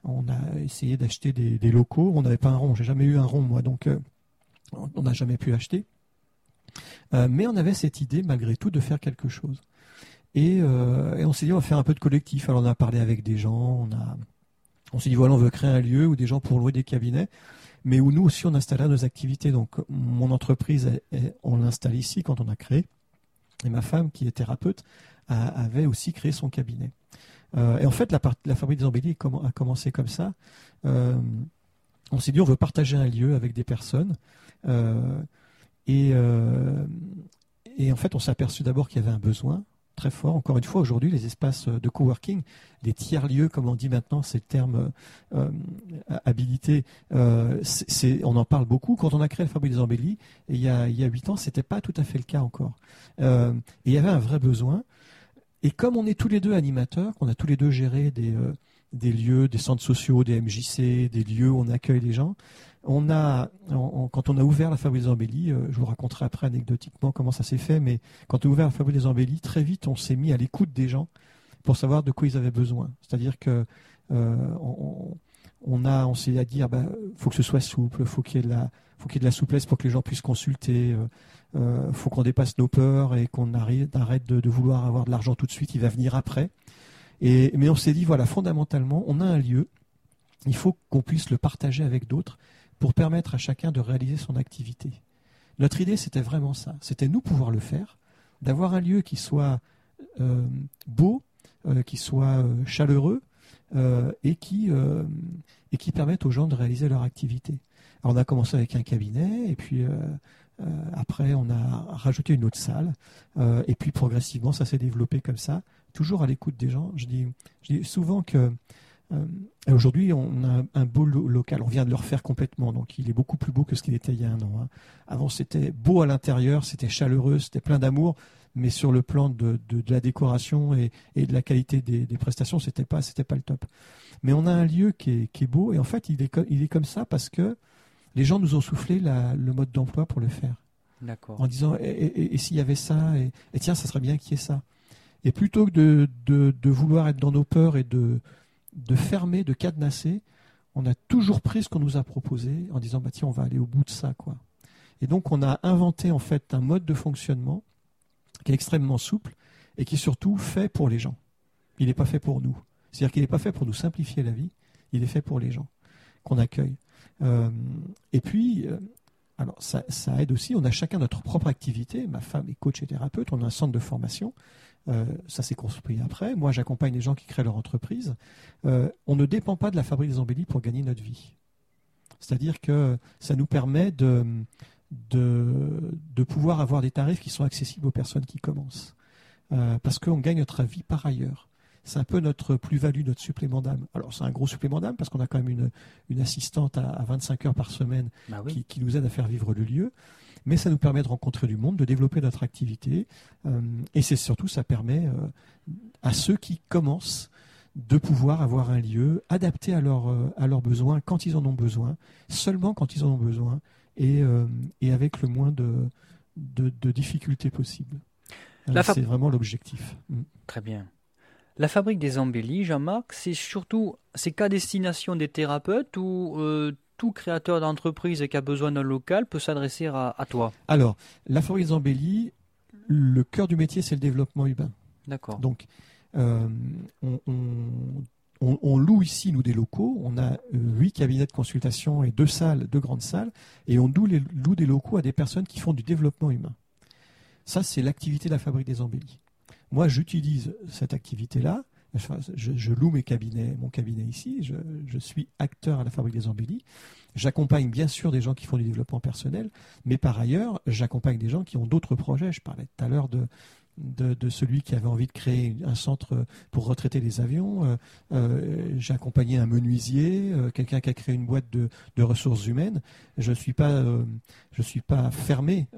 on a essayé d'acheter des, locaux. On n'avait pas un rond, j'ai jamais eu un rond moi, donc on n'a jamais pu acheter. Mais on avait cette idée malgré tout de faire quelque chose. Euh, et, on s'est dit, on va faire un peu de collectif. Alors on a parlé avec des gens, on, a, on s'est dit, voilà, on veut créer un lieu où des gens pour louer des cabinets, mais où nous aussi on installera nos activités. Donc mon entreprise, on l'installe ici quand on a créé. Et ma femme, qui est thérapeute, avait aussi créé son cabinet. Euh, et en fait, la, la fabrique des embellis a commencé comme ça. Euh, on s'est dit, on veut partager un lieu avec des personnes. Et, et en fait, on s'est aperçu d'abord qu'il y avait un besoin très fort. Encore une fois, aujourd'hui, les espaces de coworking, les tiers-lieux, comme on dit maintenant, c'est le terme euh, habilité, euh, on en parle beaucoup. Quand on a créé le Fabrique des Embellis, il y a huit ans, c'était pas tout à fait le cas encore. Euh, il y avait un vrai besoin. et comme on est tous les deux animateurs, qu'on a tous les deux géré des, euh, des lieux, des centres sociaux, des MJC, des lieux où on accueille les gens, on a, quand on a ouvert la Fabrique des Embellis, euh, je vous raconterai après anecdotiquement comment ça s'est fait, mais quand on a ouvert la Fabrique des Embellis, très vite on s'est mis à l'écoute des gens pour savoir de quoi ils avaient besoin. C'est-à-dire que euh, on, a, on s'est à dire, bah, faut que ce soit souple, faut qu'il y ait de la, faut qu'il y ait de la souplesse pour que les gens puissent consulter. Euh, faut qu'on dépasse nos peurs et qu'on arrête, de, vouloir avoir de l'argent tout de suite. Il va venir après. Mais on s'est dit, voilà, fondamentalement, on a un lieu. Il faut qu'on puisse le partager avec d'autres pour permettre à chacun de réaliser son activité. Notre idée, c'était vraiment ça. C'était nous pouvoir le faire, d'avoir un lieu qui soit euh, beau, euh, qui soit euh, chaleureux et, qui, et qui permette aux gens de réaliser leur activité. Alors on a commencé avec un cabinet et puis après on a rajouté une autre salle et puis progressivement ça s'est développé comme ça, toujours à l'écoute des gens. Je dis, je dis souvent que euh, aujourd'hui, on a un beau local. On vient de le refaire complètement, donc il est beaucoup plus beau que ce qu'il était il y a un an. Hein. Avant, c'était beau à l'intérieur, c'était chaleureux, c'était plein d'amour, mais sur le plan de, la décoration et, de la qualité des, prestations, c'était pas, c'était pas le top. Mais on a un lieu qui est, beau, et en fait, il est, il est comme ça parce que les gens nous ont soufflé le mode d'emploi pour le faire. En disant, et, s'il y avait ça, et, tiens, ça serait bien qu'il y ait ça. Et plutôt que de, vouloir être dans nos peurs et de, fermer, de cadenasser, on a toujours pris ce qu'on nous a proposé en disant bah tiens on va aller au bout de ça quoi. Et donc on a inventé en fait un mode de fonctionnement qui est extrêmement souple et qui est surtout fait pour les gens. Il n'est pas fait pour nous. C'est-à-dire qu'il n'est pas fait pour nous simplifier la vie, il est fait pour les gens qu'on accueille. Euh, et puis, euh, alors ça, aide aussi, on a chacun notre propre activité. Ma femme est coach et thérapeute, on a un centre de formation. Euh, ça s'est construit après. Moi, j'accompagne les gens qui créent leur entreprise. Euh, on ne dépend pas de la fabrique des embellis pour gagner notre vie. C'est-à-dire que ça nous permet de, de, pouvoir avoir des tarifs qui sont accessibles aux personnes qui commencent. Euh, parce qu'on gagne notre vie par ailleurs. C'est un peu notre plus-value, notre supplément d'âme. Alors c'est un gros supplément d'âme parce qu'on a quand même une, une assistante à, 25 heures par semaine bah qui, qui, nous aide à faire vivre le lieu mais ça nous permet de rencontrer du monde, de développer notre activité, euh, et c'est surtout ça permet euh, à ceux qui commencent de pouvoir avoir un lieu adapté à, leur, euh, à leurs besoins quand ils en ont besoin, seulement quand ils en ont besoin, et, et avec le moins de, de, difficultés possibles. C'est vraiment l'objectif. Mm. Très bien. La fabrique des embellis, Jean-Marc, c'est surtout, c'est qu'à destination des thérapeutes ou tout créateur d'entreprise qui a besoin d'un local peut s'adresser à, toi Alors, la Forêt des le cœur du métier, c'est le développement urbain. D'accord. Donc, euh, on, loue ici, nous, des locaux. On a euh, huit cabinets de consultation et deux salles, deux grandes salles. Et on loue, les, loue des locaux à des personnes qui font du développement humain. Ça, c'est l'activité de la Fabrique des Embellis. Moi, j'utilise cette activité-là je, loue mes cabinets, mon cabinet ici, je, suis acteur à la Fabrique des Embellis. J'accompagne bien sûr des gens qui font du développement personnel, mais par ailleurs, j'accompagne des gens qui ont d'autres projets. Je parlais tout à l'heure de, celui qui avait envie de créer un centre pour retraiter les avions. Euh, euh, j'ai accompagné un menuisier, euh, quelqu'un qui a créé une boîte de, ressources humaines. Je ne je suis pas fermé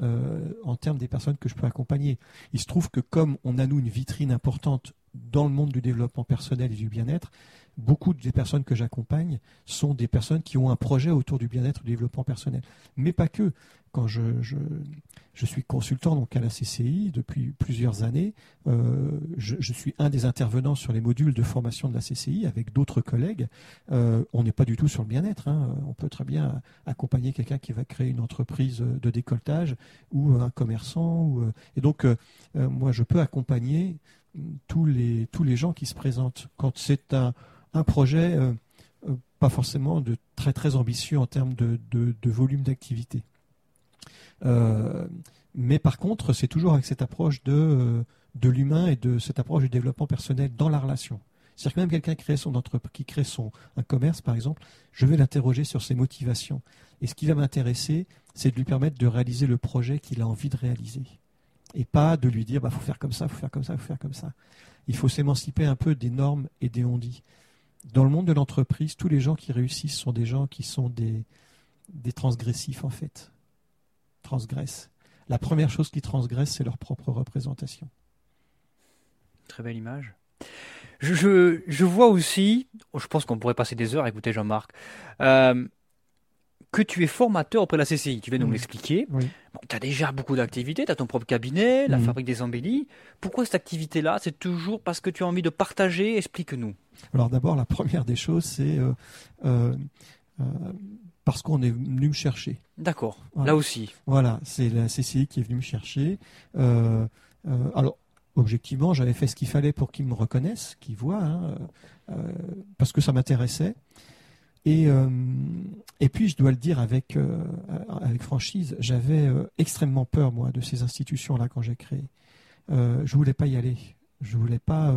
en termes des personnes que je peux accompagner. Il se trouve que comme on a nous une vitrine importante dans le monde du développement personnel et du bien-être, beaucoup des personnes que j'accompagne sont des personnes qui ont un projet autour du bien-être et du développement personnel. Mais pas que. Quand je, je, suis consultant donc à la CCI depuis plusieurs années, euh, je, suis un des intervenants sur les modules de formation de la CCI avec d'autres collègues. Euh, on n'est pas du tout sur le bien-être. Hein. On peut très bien accompagner quelqu'un qui va créer une entreprise de décolletage ou un commerçant. Euh, et donc, moi, je peux accompagner tous les, tous les gens qui se présentent. Quand c'est un, un projet euh, euh, pas forcément de très très ambitieux en termes de, de, volume d'activité. Euh, mais par contre, c'est toujours avec cette approche de, de l'humain et de cette approche du développement personnel dans la relation. C'est-à-dire que même quelqu'un qui crée son entreprise, qui crée son un commerce par exemple, je vais l'interroger sur ses motivations. Et ce qui va m'intéresser, c'est de lui permettre de réaliser le projet qu'il a envie de réaliser et pas de lui dire bah faut faire comme ça, faut faire comme ça, faut faire comme ça. Il faut s'émanciper un peu des normes et des on-dit. Dans le monde de l'entreprise, tous les gens qui réussissent sont des gens qui sont des, des transgressifs en fait. Transgressent. La première chose qui transgresse, c'est leur propre représentation. Très belle image. Je, je, vois aussi, je pense qu'on pourrait passer des heures à écouter Jean-Marc, euh, que tu es formateur auprès de la CCI. Tu viens de nous l'expliquer. tu as déjà beaucoup d'activités, tu as ton propre cabinet, la fabrique des embellis. Pourquoi cette activité-là? C'est toujours parce que tu as envie de partager? Explique-nous. Alors d'abord, la première des choses, c'est euh, euh, euh, parce qu'on est venu me chercher. D'accord, là aussi. Voilà, c'est la CCI qui est venue me chercher. alors, objectivement, j'avais fait ce qu'il fallait pour qu'ils me reconnaissent, qu'ils voient, hein, parce que ça m'intéressait. Et, euh, et puis, je dois le dire avec, euh, avec franchise, j'avais euh, extrêmement peur, moi, de ces institutions-là quand j'ai créé. Je voulais pas y aller. Je voulais pas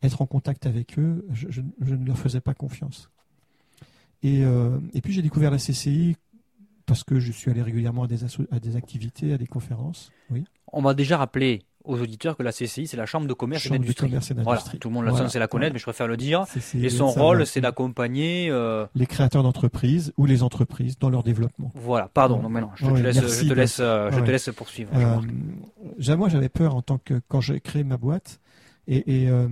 être en contact avec eux. Je, je, ne leur faisais pas confiance. Et, et puis, j'ai découvert la CCI parce que je suis allé régulièrement à des, à des activités, à des conférences. Oui. On va déjà rappeler aux auditeurs que la CCI, c'est la Chambre de commerce et d'industrie. Voilà, tout le monde voilà, sait la connaître, mais je préfère le dire. et son rôle, c'est d'accompagner euh... les créateurs d'entreprises ou les entreprises dans leur développement. Voilà, pardon, non, mais non, je, te, laisse, je te laisse, euh, je te laisse poursuivre. Euh, moi, j'avais peur en tant que quand j'ai créé ma boîte, et, et, euh,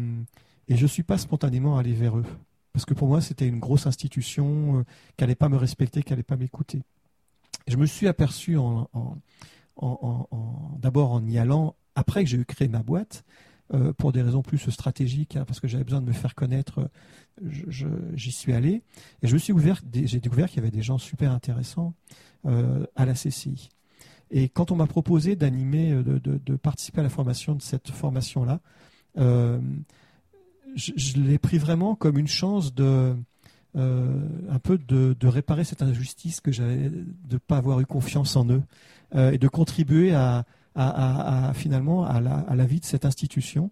et je suis pas spontanément allé vers eux, parce que pour moi, c'était une grosse institution qui n'allait pas me respecter, qui n'allait pas m'écouter. Je me suis aperçu en, en, en, en d'abord en y allant après que j'ai créé ma boîte, euh, pour des raisons plus stratégiques, hein, parce que j'avais besoin de me faire connaître, j'y suis allé. Et je me suis ouvert, j'ai découvert qu'il y avait des gens super intéressants euh, à la CCI. Et quand on m'a proposé d'animer, euh, de, participer à la formation de cette formation-là, je, l'ai pris vraiment comme une chance de, un peu de, réparer cette injustice que j'avais de ne pas avoir eu confiance en eux et de contribuer à, à, finalement à la, à la, vie de cette institution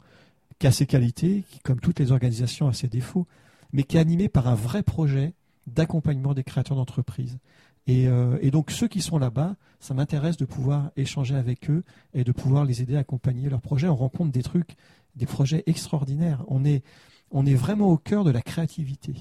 qui a ses qualités, qui, comme toutes les organisations, a ses défauts, mais qui est animée par un vrai projet d'accompagnement des créateurs d'entreprises. Et, euh, et, donc ceux qui sont là-bas, ça m'intéresse de pouvoir échanger avec eux et de pouvoir les aider à accompagner leurs projets. On rencontre des trucs, des projets extraordinaires. On est, on est vraiment au cœur de la créativité.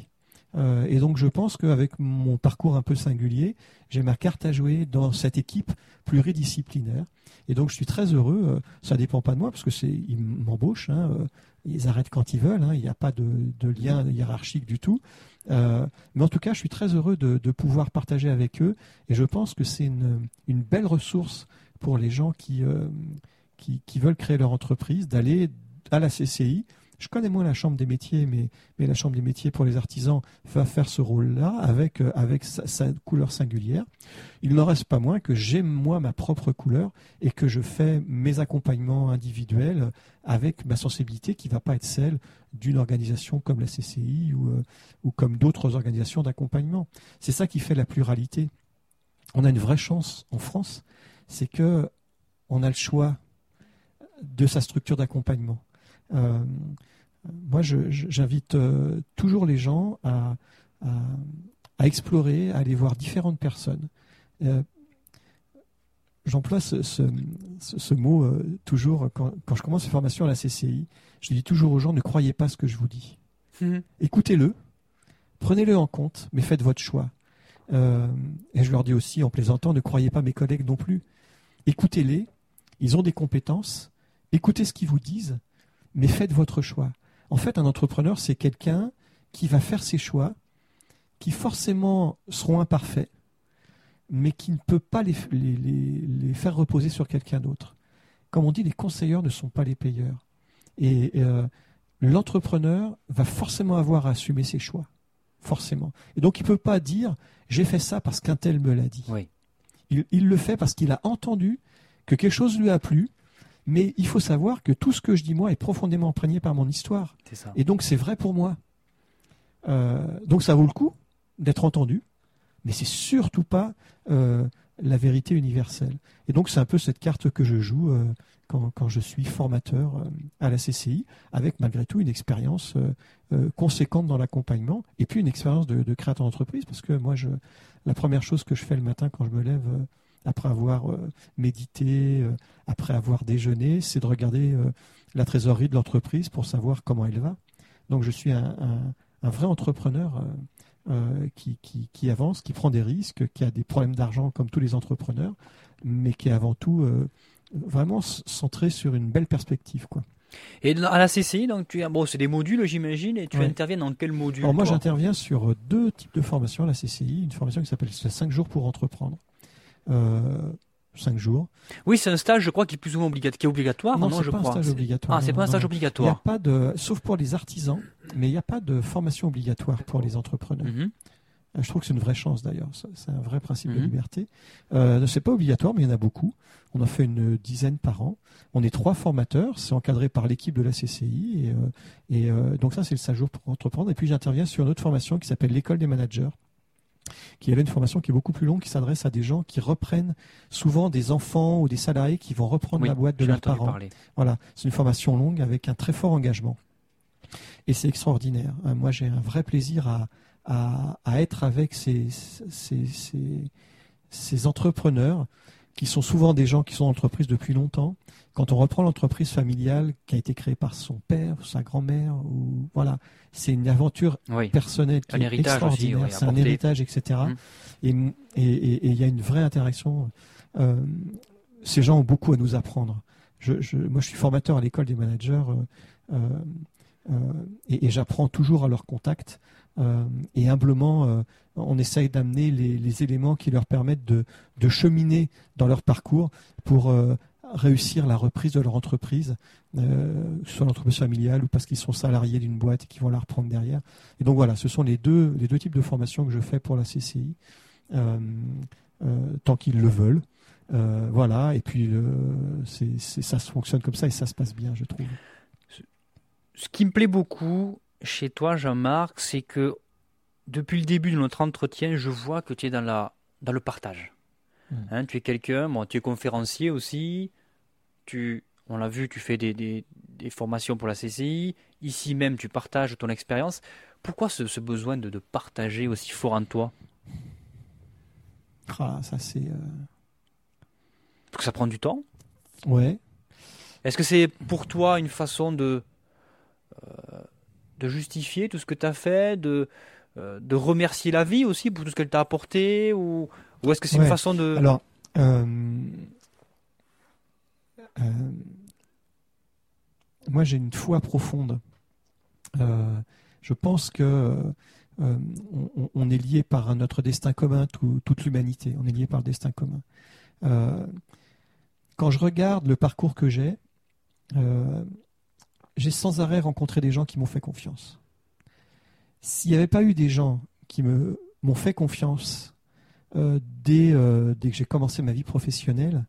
Euh, et donc je pense qu'avec mon parcours un peu singulier, j'ai ma carte à jouer dans cette équipe pluridisciplinaire. Et donc je suis très heureux. Euh, ça dépend pas de moi parce que c'est ils m'embauchent. Hein, euh, ils arrêtent quand ils veulent. Hein, il n'y a pas de, lien hiérarchique du tout. mais en tout cas, je suis très heureux de, pouvoir partager avec eux. Et je pense que c'est une, belle ressource pour les gens qui veulent créer leur entreprise d'aller à la CCI je connais moins la Chambre des métiers, mais, la Chambre des métiers pour les artisans va faire ce rôle-là avec, euh, sa, couleur singulière. Il n'en reste pas moins que j'ai moi ma propre couleur et que je fais mes accompagnements individuels avec ma sensibilité qui ne va pas être celle d'une organisation comme la CCI ou, euh, ou comme d'autres organisations d'accompagnement. C'est ça qui fait la pluralité. On a une vraie chance en France, c'est que on a le choix de sa structure d'accompagnement. Euh, moi, j'invite euh, toujours les gens à, explorer, à aller voir différentes personnes. Euh, j'emploie ce, mot toujours quand, je commence une formation à la CCI. Je dis toujours aux gens ne croyez pas ce que je vous dis. Mhm. Écoutez-le, prenez-le en compte, mais faites votre choix. et je leur dis aussi en plaisantant ne croyez pas mes collègues non plus. Écoutez-les, ils ont des compétences, écoutez ce qu'ils vous disent, mais faites votre choix. En fait, un entrepreneur, c'est quelqu'un qui va faire ses choix, qui forcément seront imparfaits, mais qui ne peut pas les, faire reposer sur quelqu'un d'autre. Comme on dit, les conseilleurs ne sont pas les payeurs. Et euh, l'entrepreneur va forcément avoir à assumer ses choix. Forcément. Et donc, il ne peut pas dire j'ai fait ça parce qu'un tel me l'a dit. Il, il, le fait parce qu'il a entendu que quelque chose lui a plu mais il faut savoir que tout ce que je dis moi est profondément imprégné par mon histoire. Et donc c'est vrai pour moi. Euh, donc ça vaut le coup d'être entendu, mais c'est surtout pas euh, la vérité universelle. Et donc c'est un peu cette carte que je joue euh, quand, je suis formateur à la CCI, avec malgré tout une expérience conséquente dans l'accompagnement, et puis une expérience de, de créateur d'entreprise, parce que moi, je, la première chose que je fais le matin quand je me lève après avoir euh, médité, euh, après avoir déjeuné, c'est de regarder euh, la trésorerie de l'entreprise pour savoir comment elle va. Donc je suis un, vrai entrepreneur qui, qui, avance, qui prend des risques, qui a des problèmes d'argent comme tous les entrepreneurs, mais qui est avant tout vraiment centré sur une belle perspective. Quoi. Et à la CCI, donc tu bon, c'est des modules, j'imagine, et tu interviens dans quel module Alors moi, j'interviens sur deux types de formations à la CCI. Une formation qui s'appelle 5 jours pour entreprendre. Euh, 5 jours. Oui, c'est un stage, je crois, qui est plus ou moins obligatoire. Qui est obligatoire non, non c'est pas un stage obligatoire. Ah, c'est pas un stage obligatoire. Il y a pas de, sauf pour les artisans, mais il n'y a pas de formation obligatoire pour les entrepreneurs. Mm-hmm. Euh, je trouve que c'est une vraie chance d'ailleurs. C'est un vrai principe de mm-hmm. liberté. Euh, c'est pas obligatoire, mais il y en a beaucoup. On en fait une dizaine par an. On est trois formateurs. C'est encadré par l'équipe de la CCI. Et, euh, et euh, donc ça, c'est le 5 jours pour entreprendre. Et puis j'interviens sur une autre formation qui s'appelle l'école des managers qui est une formation qui est beaucoup plus longue, qui s'adresse à des gens qui reprennent souvent des enfants ou des salariés qui vont reprendre la boîte de leurs parents. Voilà, c'est une formation longue avec un très fort engagement. Et c'est extraordinaire. Hein. Moi, j'ai un vrai plaisir à, à, être avec ces, ces, ces, entrepreneurs qui sont souvent des gens qui sont en entreprise depuis longtemps. Quand on reprend l'entreprise familiale qui a été créée par son père, sa grand-mère, ou voilà, c'est une aventure personnelle qui est extraordinaire. c'est un héritage, etc. Hum. Et il y a une vraie interaction. Euh, ces gens ont beaucoup à nous apprendre. Je, moi, je suis formateur à l'école des managers euh, euh, et, j'apprends toujours à leur contact. et humblement, on essaye d'amener les, éléments qui leur permettent de, de cheminer dans leur parcours pour réussir la reprise de leur entreprise, euh, soit l'entreprise familiale ou parce qu'ils sont salariés d'une boîte et qu'ils vont la reprendre derrière. Et donc voilà, ce sont les deux, les deux types de formations que je fais pour la CCI, euh, euh, tant qu'ils le veulent. Voilà, et puis ça se fonctionne comme ça et ça se passe bien, je trouve. Ce qui me plaît beaucoup chez toi, Jean-Marc, c'est que depuis le début de notre entretien, je vois que tu es dans, la, dans le partage. Mmh. Hein, tu es quelqu'un, bon, tu es conférencier aussi, tu, on l'a vu, tu fais des, formations pour la CCI. Ici même, tu partages ton expérience. Pourquoi ce, besoin de, partager aussi fort en toi? Ah, ça c'est. Euh, Parce que ça prend du temps. Ouais. Est-ce que c'est pour toi une façon de euh, de justifier tout ce que tu as fait, de euh, de remercier la vie aussi pour tout ce qu'elle t'a apporté, ou, ou est-ce que c'est une façon de Alors. Euh, moi, j'ai une foi profonde. Euh, je pense que euh, on, est lié par notre destin commun, toute l'humanité. On est lié par le destin commun. quand je regarde le parcours que j'ai, j'ai sans arrêt rencontré des gens qui m'ont fait confiance. S'il n'y avait pas eu des gens qui m'ont fait confiance dès, dès, que j'ai commencé ma vie professionnelle,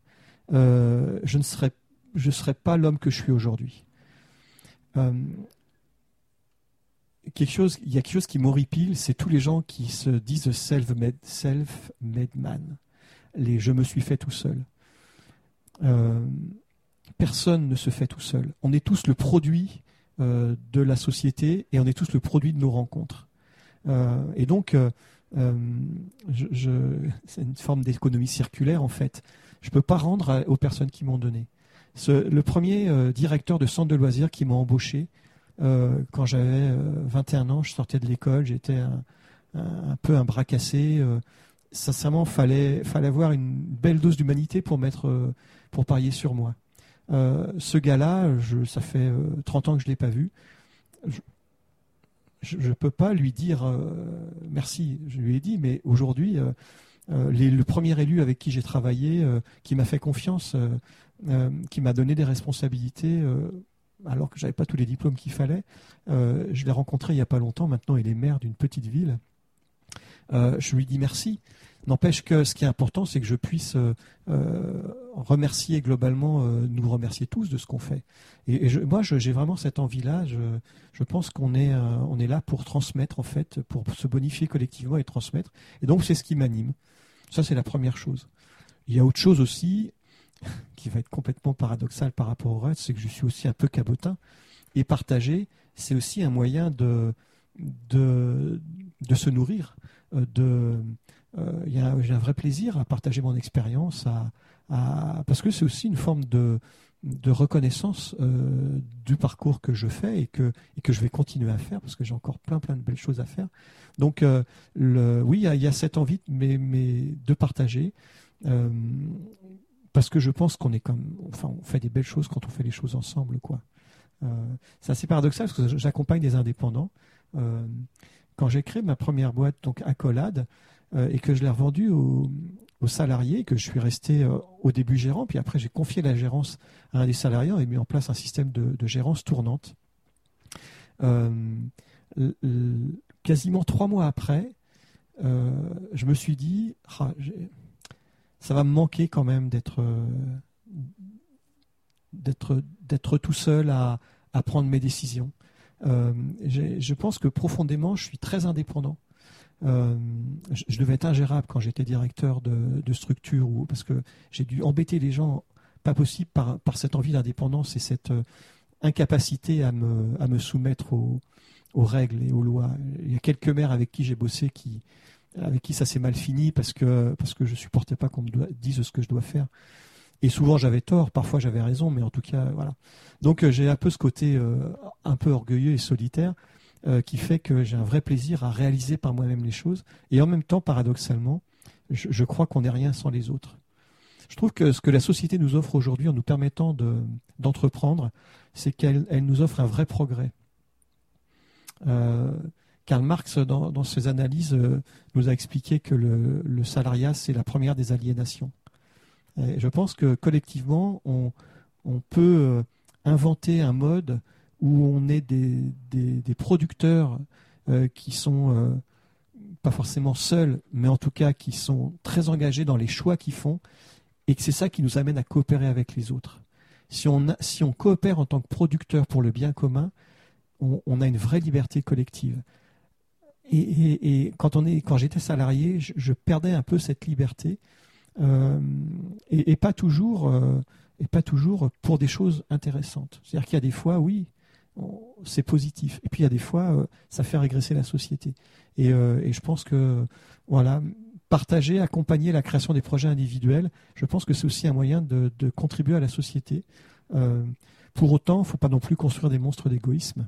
je ne serais je serais pas l'homme que je suis aujourd'hui. Euh, quelque chose, il y a quelque chose qui m'horripile, c'est tous les gens qui se disent self-made self man, les je me suis fait tout seul. Euh, personne ne se fait tout seul. On est tous le produit euh, de la société et on est tous le produit de nos rencontres. et donc, c'est une forme d'économie circulaire en fait. Je ne peux pas rendre aux personnes qui m'ont donné le premier euh, directeur de centre de loisirs qui m'a embauché euh, quand j'avais 21 euh, ans, je sortais de l'école, j'étais un, peu un bras cassé. sincèrement, fallait fallait avoir une belle dose d'humanité pour mettre pour parier sur moi. ce gars-là, ça fait 30 ans que je l'ai pas vu. Je ne peux pas lui dire merci. Je lui ai dit, mais aujourd'hui, le premier élu avec qui j'ai travaillé, qui m'a fait confiance, euh, qui m'a donné des responsabilités euh, alors que j'avais pas tous les diplômes qu'il fallait. Euh, je l'ai rencontré il y a pas longtemps. Maintenant, il est maire d'une petite ville. je lui dis merci. N'empêche que ce qui est important, c'est que je puisse remercier globalement, nous remercier tous de ce qu'on fait. Et, moi, j'ai vraiment cette envie-là. Je, pense qu'on est, est là pour transmettre, en fait, pour se bonifier collectivement et transmettre. Et donc, c'est ce qui m'anime. Ça, c'est la première chose. Il y a autre chose aussi, qui va être complètement paradoxal par rapport au reste, c'est que je suis aussi un peu cabotin. Et partager, c'est aussi un moyen de, de, se nourrir. Euh, de, euh, j'ai un vrai plaisir à partager mon expérience, à, parce que c'est aussi une forme de, de reconnaissance euh, du parcours que je fais et que, et que je vais continuer à faire parce que j'ai encore plein plein de belles choses à faire. Donc le, oui, il y, a cette envie mais, mais de partager parce que je pense qu'on est comme, enfin, on fait des belles choses quand on fait les choses ensemble, quoi. c'est assez paradoxal parce que j'accompagne des indépendants. quand j'ai créé ma première boîte, donc Accolade, et que je l'ai revendue aux, salariés, que je suis resté au début gérant, puis après j'ai confié la gérance à un des salariés et mis en place un système de, gérance tournante. quasiment trois mois après, je me suis dit, ah, ça va me manquer quand même d'être tout seul à, prendre mes décisions. Euh, je pense que profondément, je suis très indépendant. Euh, je, devais être ingérable quand j'étais directeur de, structure ou parce que j'ai dû embêter les gens, pas possible par, par cette envie d'indépendance et cette euh, incapacité à me, à me soumettre aux, règles et aux lois. Il y a quelques maires avec qui j'ai bossé qui, avec qui ça s'est mal fini parce que parce que je supportais pas qu'on me dise ce que je dois faire. Et souvent j'avais tort, parfois j'avais raison, mais en tout cas voilà. Donc euh, j'ai un peu ce côté un peu orgueilleux et solitaire euh, qui fait que j'ai un vrai plaisir à réaliser par moi-même les choses. Et en même temps, paradoxalement, je, crois qu'on n'est rien sans les autres. Je trouve que ce que la société nous offre aujourd'hui en nous permettant d'entreprendre, c'est qu'elle elle nous offre un vrai progrès. Karl Marx, dans, ses analyses, nous a expliqué que le salariat, c'est la première des aliénations je pense que collectivement, on, peut euh, inventer un mode où on est des, producteurs euh, qui sont euh, pas forcément seuls, mais en tout cas qui sont très engagés dans les choix qu'ils font, et que c'est ça qui nous amène à coopérer avec les autres. Si on, coopère en tant que producteur pour le bien commun, on, a une vraie liberté collective. Et, quand, j'étais salarié, je, perdais un peu cette liberté euh, et, pas toujours, et pas toujours pour des choses intéressantes. C'est-à-dire qu'il y a des fois, oui, c'est positif, et puis il y a des fois, euh, ça fait régresser la société. Et, je pense que voilà, partager, accompagner la création des projets individuels, je pense que c'est aussi un moyen de, de, contribuer à la société. pour autant, il ne faut pas non plus construire des monstres d'égoïsme.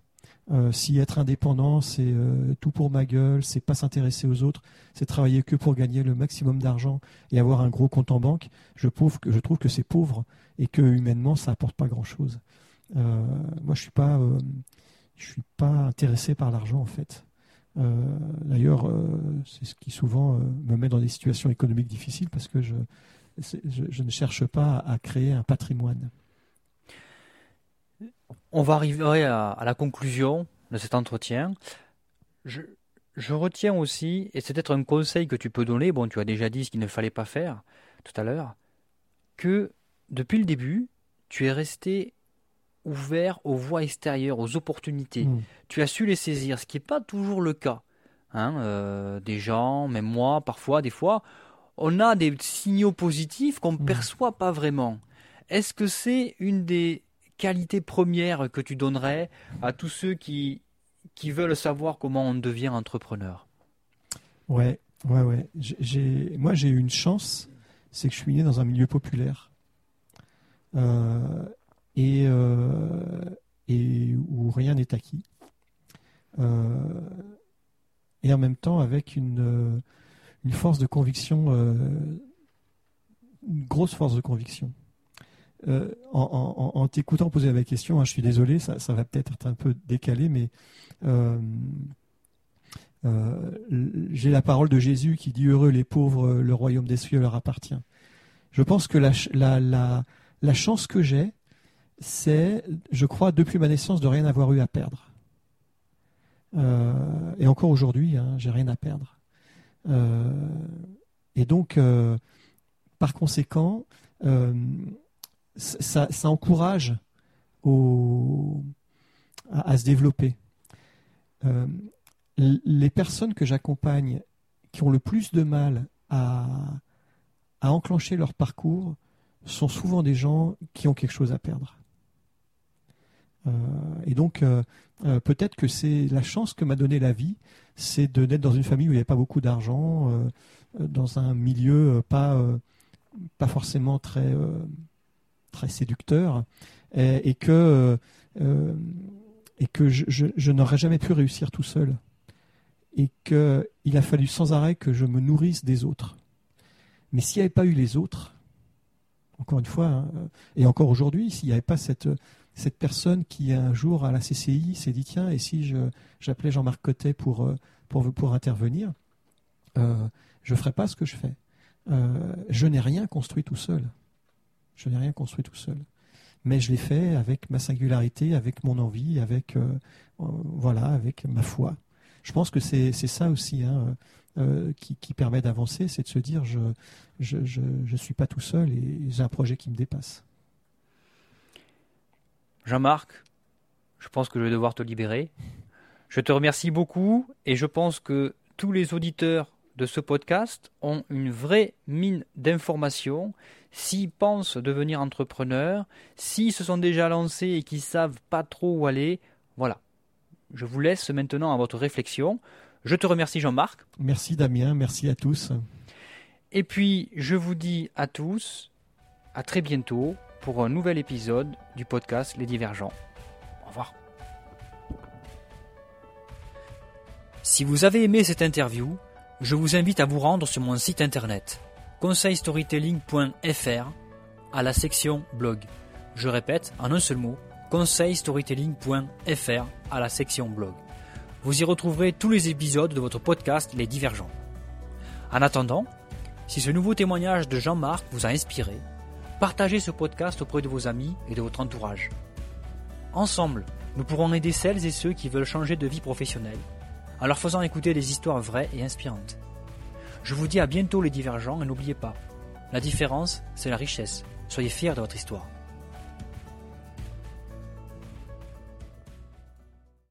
Euh, si être indépendant, c'est euh, tout pour ma gueule, c'est pas s'intéresser aux autres, c'est travailler que pour gagner le maximum d'argent et avoir un gros compte en banque, je, que, je trouve que c'est pauvre et que humainement, ça apporte pas grand-chose. Euh, moi, je suis pas, je suis pas intéressé par l'argent en fait. D'ailleurs, c'est ce qui souvent me met dans des situations économiques difficiles parce que je, je, ne cherche pas à créer un patrimoine. On va arriver à, la conclusion de cet entretien. Je, retiens aussi, et c'est peut-être un conseil que tu peux donner, bon, tu as déjà dit ce qu'il ne fallait pas faire tout à l'heure, que depuis le début, tu es resté ouvert aux voies extérieures, aux opportunités. Hmm. Tu as su les saisir, ce qui n'est pas toujours le cas. Hein, euh, des gens, même moi, parfois, des fois, on a des signaux positifs qu'on ne hmm. perçoit pas vraiment. Est-ce que c'est une des qualité première que tu donnerais à tous ceux qui, qui veulent savoir comment on devient entrepreneur? Ouais, ouais, ouais. J'ai, moi, j'ai eu une chance, c'est que je suis né dans un milieu populaire. Euh, et, euh, et où rien n'est acquis. Euh, et en même temps avec une, une force de conviction, une grosse force de conviction. Euh, en, t'écoutant poser la question, hein, je suis désolé, ça, va peut-être être un peu décalé, mais euh, euh, j'ai la parole de Jésus qui dit Heureux les pauvres, le royaume des cieux leur appartient. Je pense que la, la, chance que j'ai, c'est, je crois, depuis ma naissance, de rien avoir eu à perdre. et encore aujourd'hui, hein, j'ai rien à perdre. et donc, par conséquent, ça, encourage à, se développer. Euh, les personnes que j'accompagne qui ont le plus de mal à, enclencher leur parcours sont souvent des gens qui ont quelque chose à perdre. Euh, et donc, euh, peut-être que c'est la chance que m'a donnée la vie, c'est de naître dans une famille où il n'y avait pas beaucoup d'argent, dans un milieu pas, pas forcément très très séducteur et, que, euh, et que je, n'aurais jamais pu réussir tout seul. Et qu'il a fallu sans arrêt que je me nourrisse des autres. Mais s'il n'y avait pas eu les autres, encore une fois, hein, et encore aujourd'hui, s'il n'y avait pas cette, cette personne qui un jour à la CCI s'est dit tiens et si j'appelais Jean-Marc Cotet pour pour intervenir, euh, je ferai pas ce que je fais. je n'ai rien construit tout seul. Je n'ai rien construit tout seul mais je l'ai fait avec ma singularité, avec mon envie, avec voilà, avec ma foi. Je pense que c'est ça aussi hein, euh, qui, permet d'avancer, c'est de se dire je je, je, je suis pas tout seul et j'ai un projet qui me dépasse. Jean-Marc, je pense que je vais devoir te libérer. Je te remercie beaucoup et je pense que tous les auditeurs de ce podcast ont une vraie mine d'informations s'ils pensent devenir entrepreneurs, s'ils se sont déjà lancés et qu'ils savent pas trop où aller. Voilà. Je vous laisse maintenant à votre réflexion. Je te remercie Jean-Marc. Merci Damien, merci à tous. Et puis je vous dis à tous à très bientôt pour un nouvel épisode du podcast Les Divergents. Au revoir. Si vous avez aimé cette interview, je vous invite à vous rendre sur mon site internet conseilstorytelling.fr à la section blog. Je répète en un seul mot, conseilstorytelling.fr à la section blog. Vous y retrouverez tous les épisodes de votre podcast Les Divergents. En attendant, si ce nouveau témoignage de Jean-Marc vous a inspiré, partagez ce podcast auprès de vos amis et de votre entourage. Ensemble, nous pourrons aider celles et ceux qui veulent changer de vie professionnelle, en leur faisant écouter des histoires vraies et inspirantes. Je vous dis à bientôt les divergents et n'oubliez pas, la différence, c'est la richesse. Soyez fiers de votre histoire.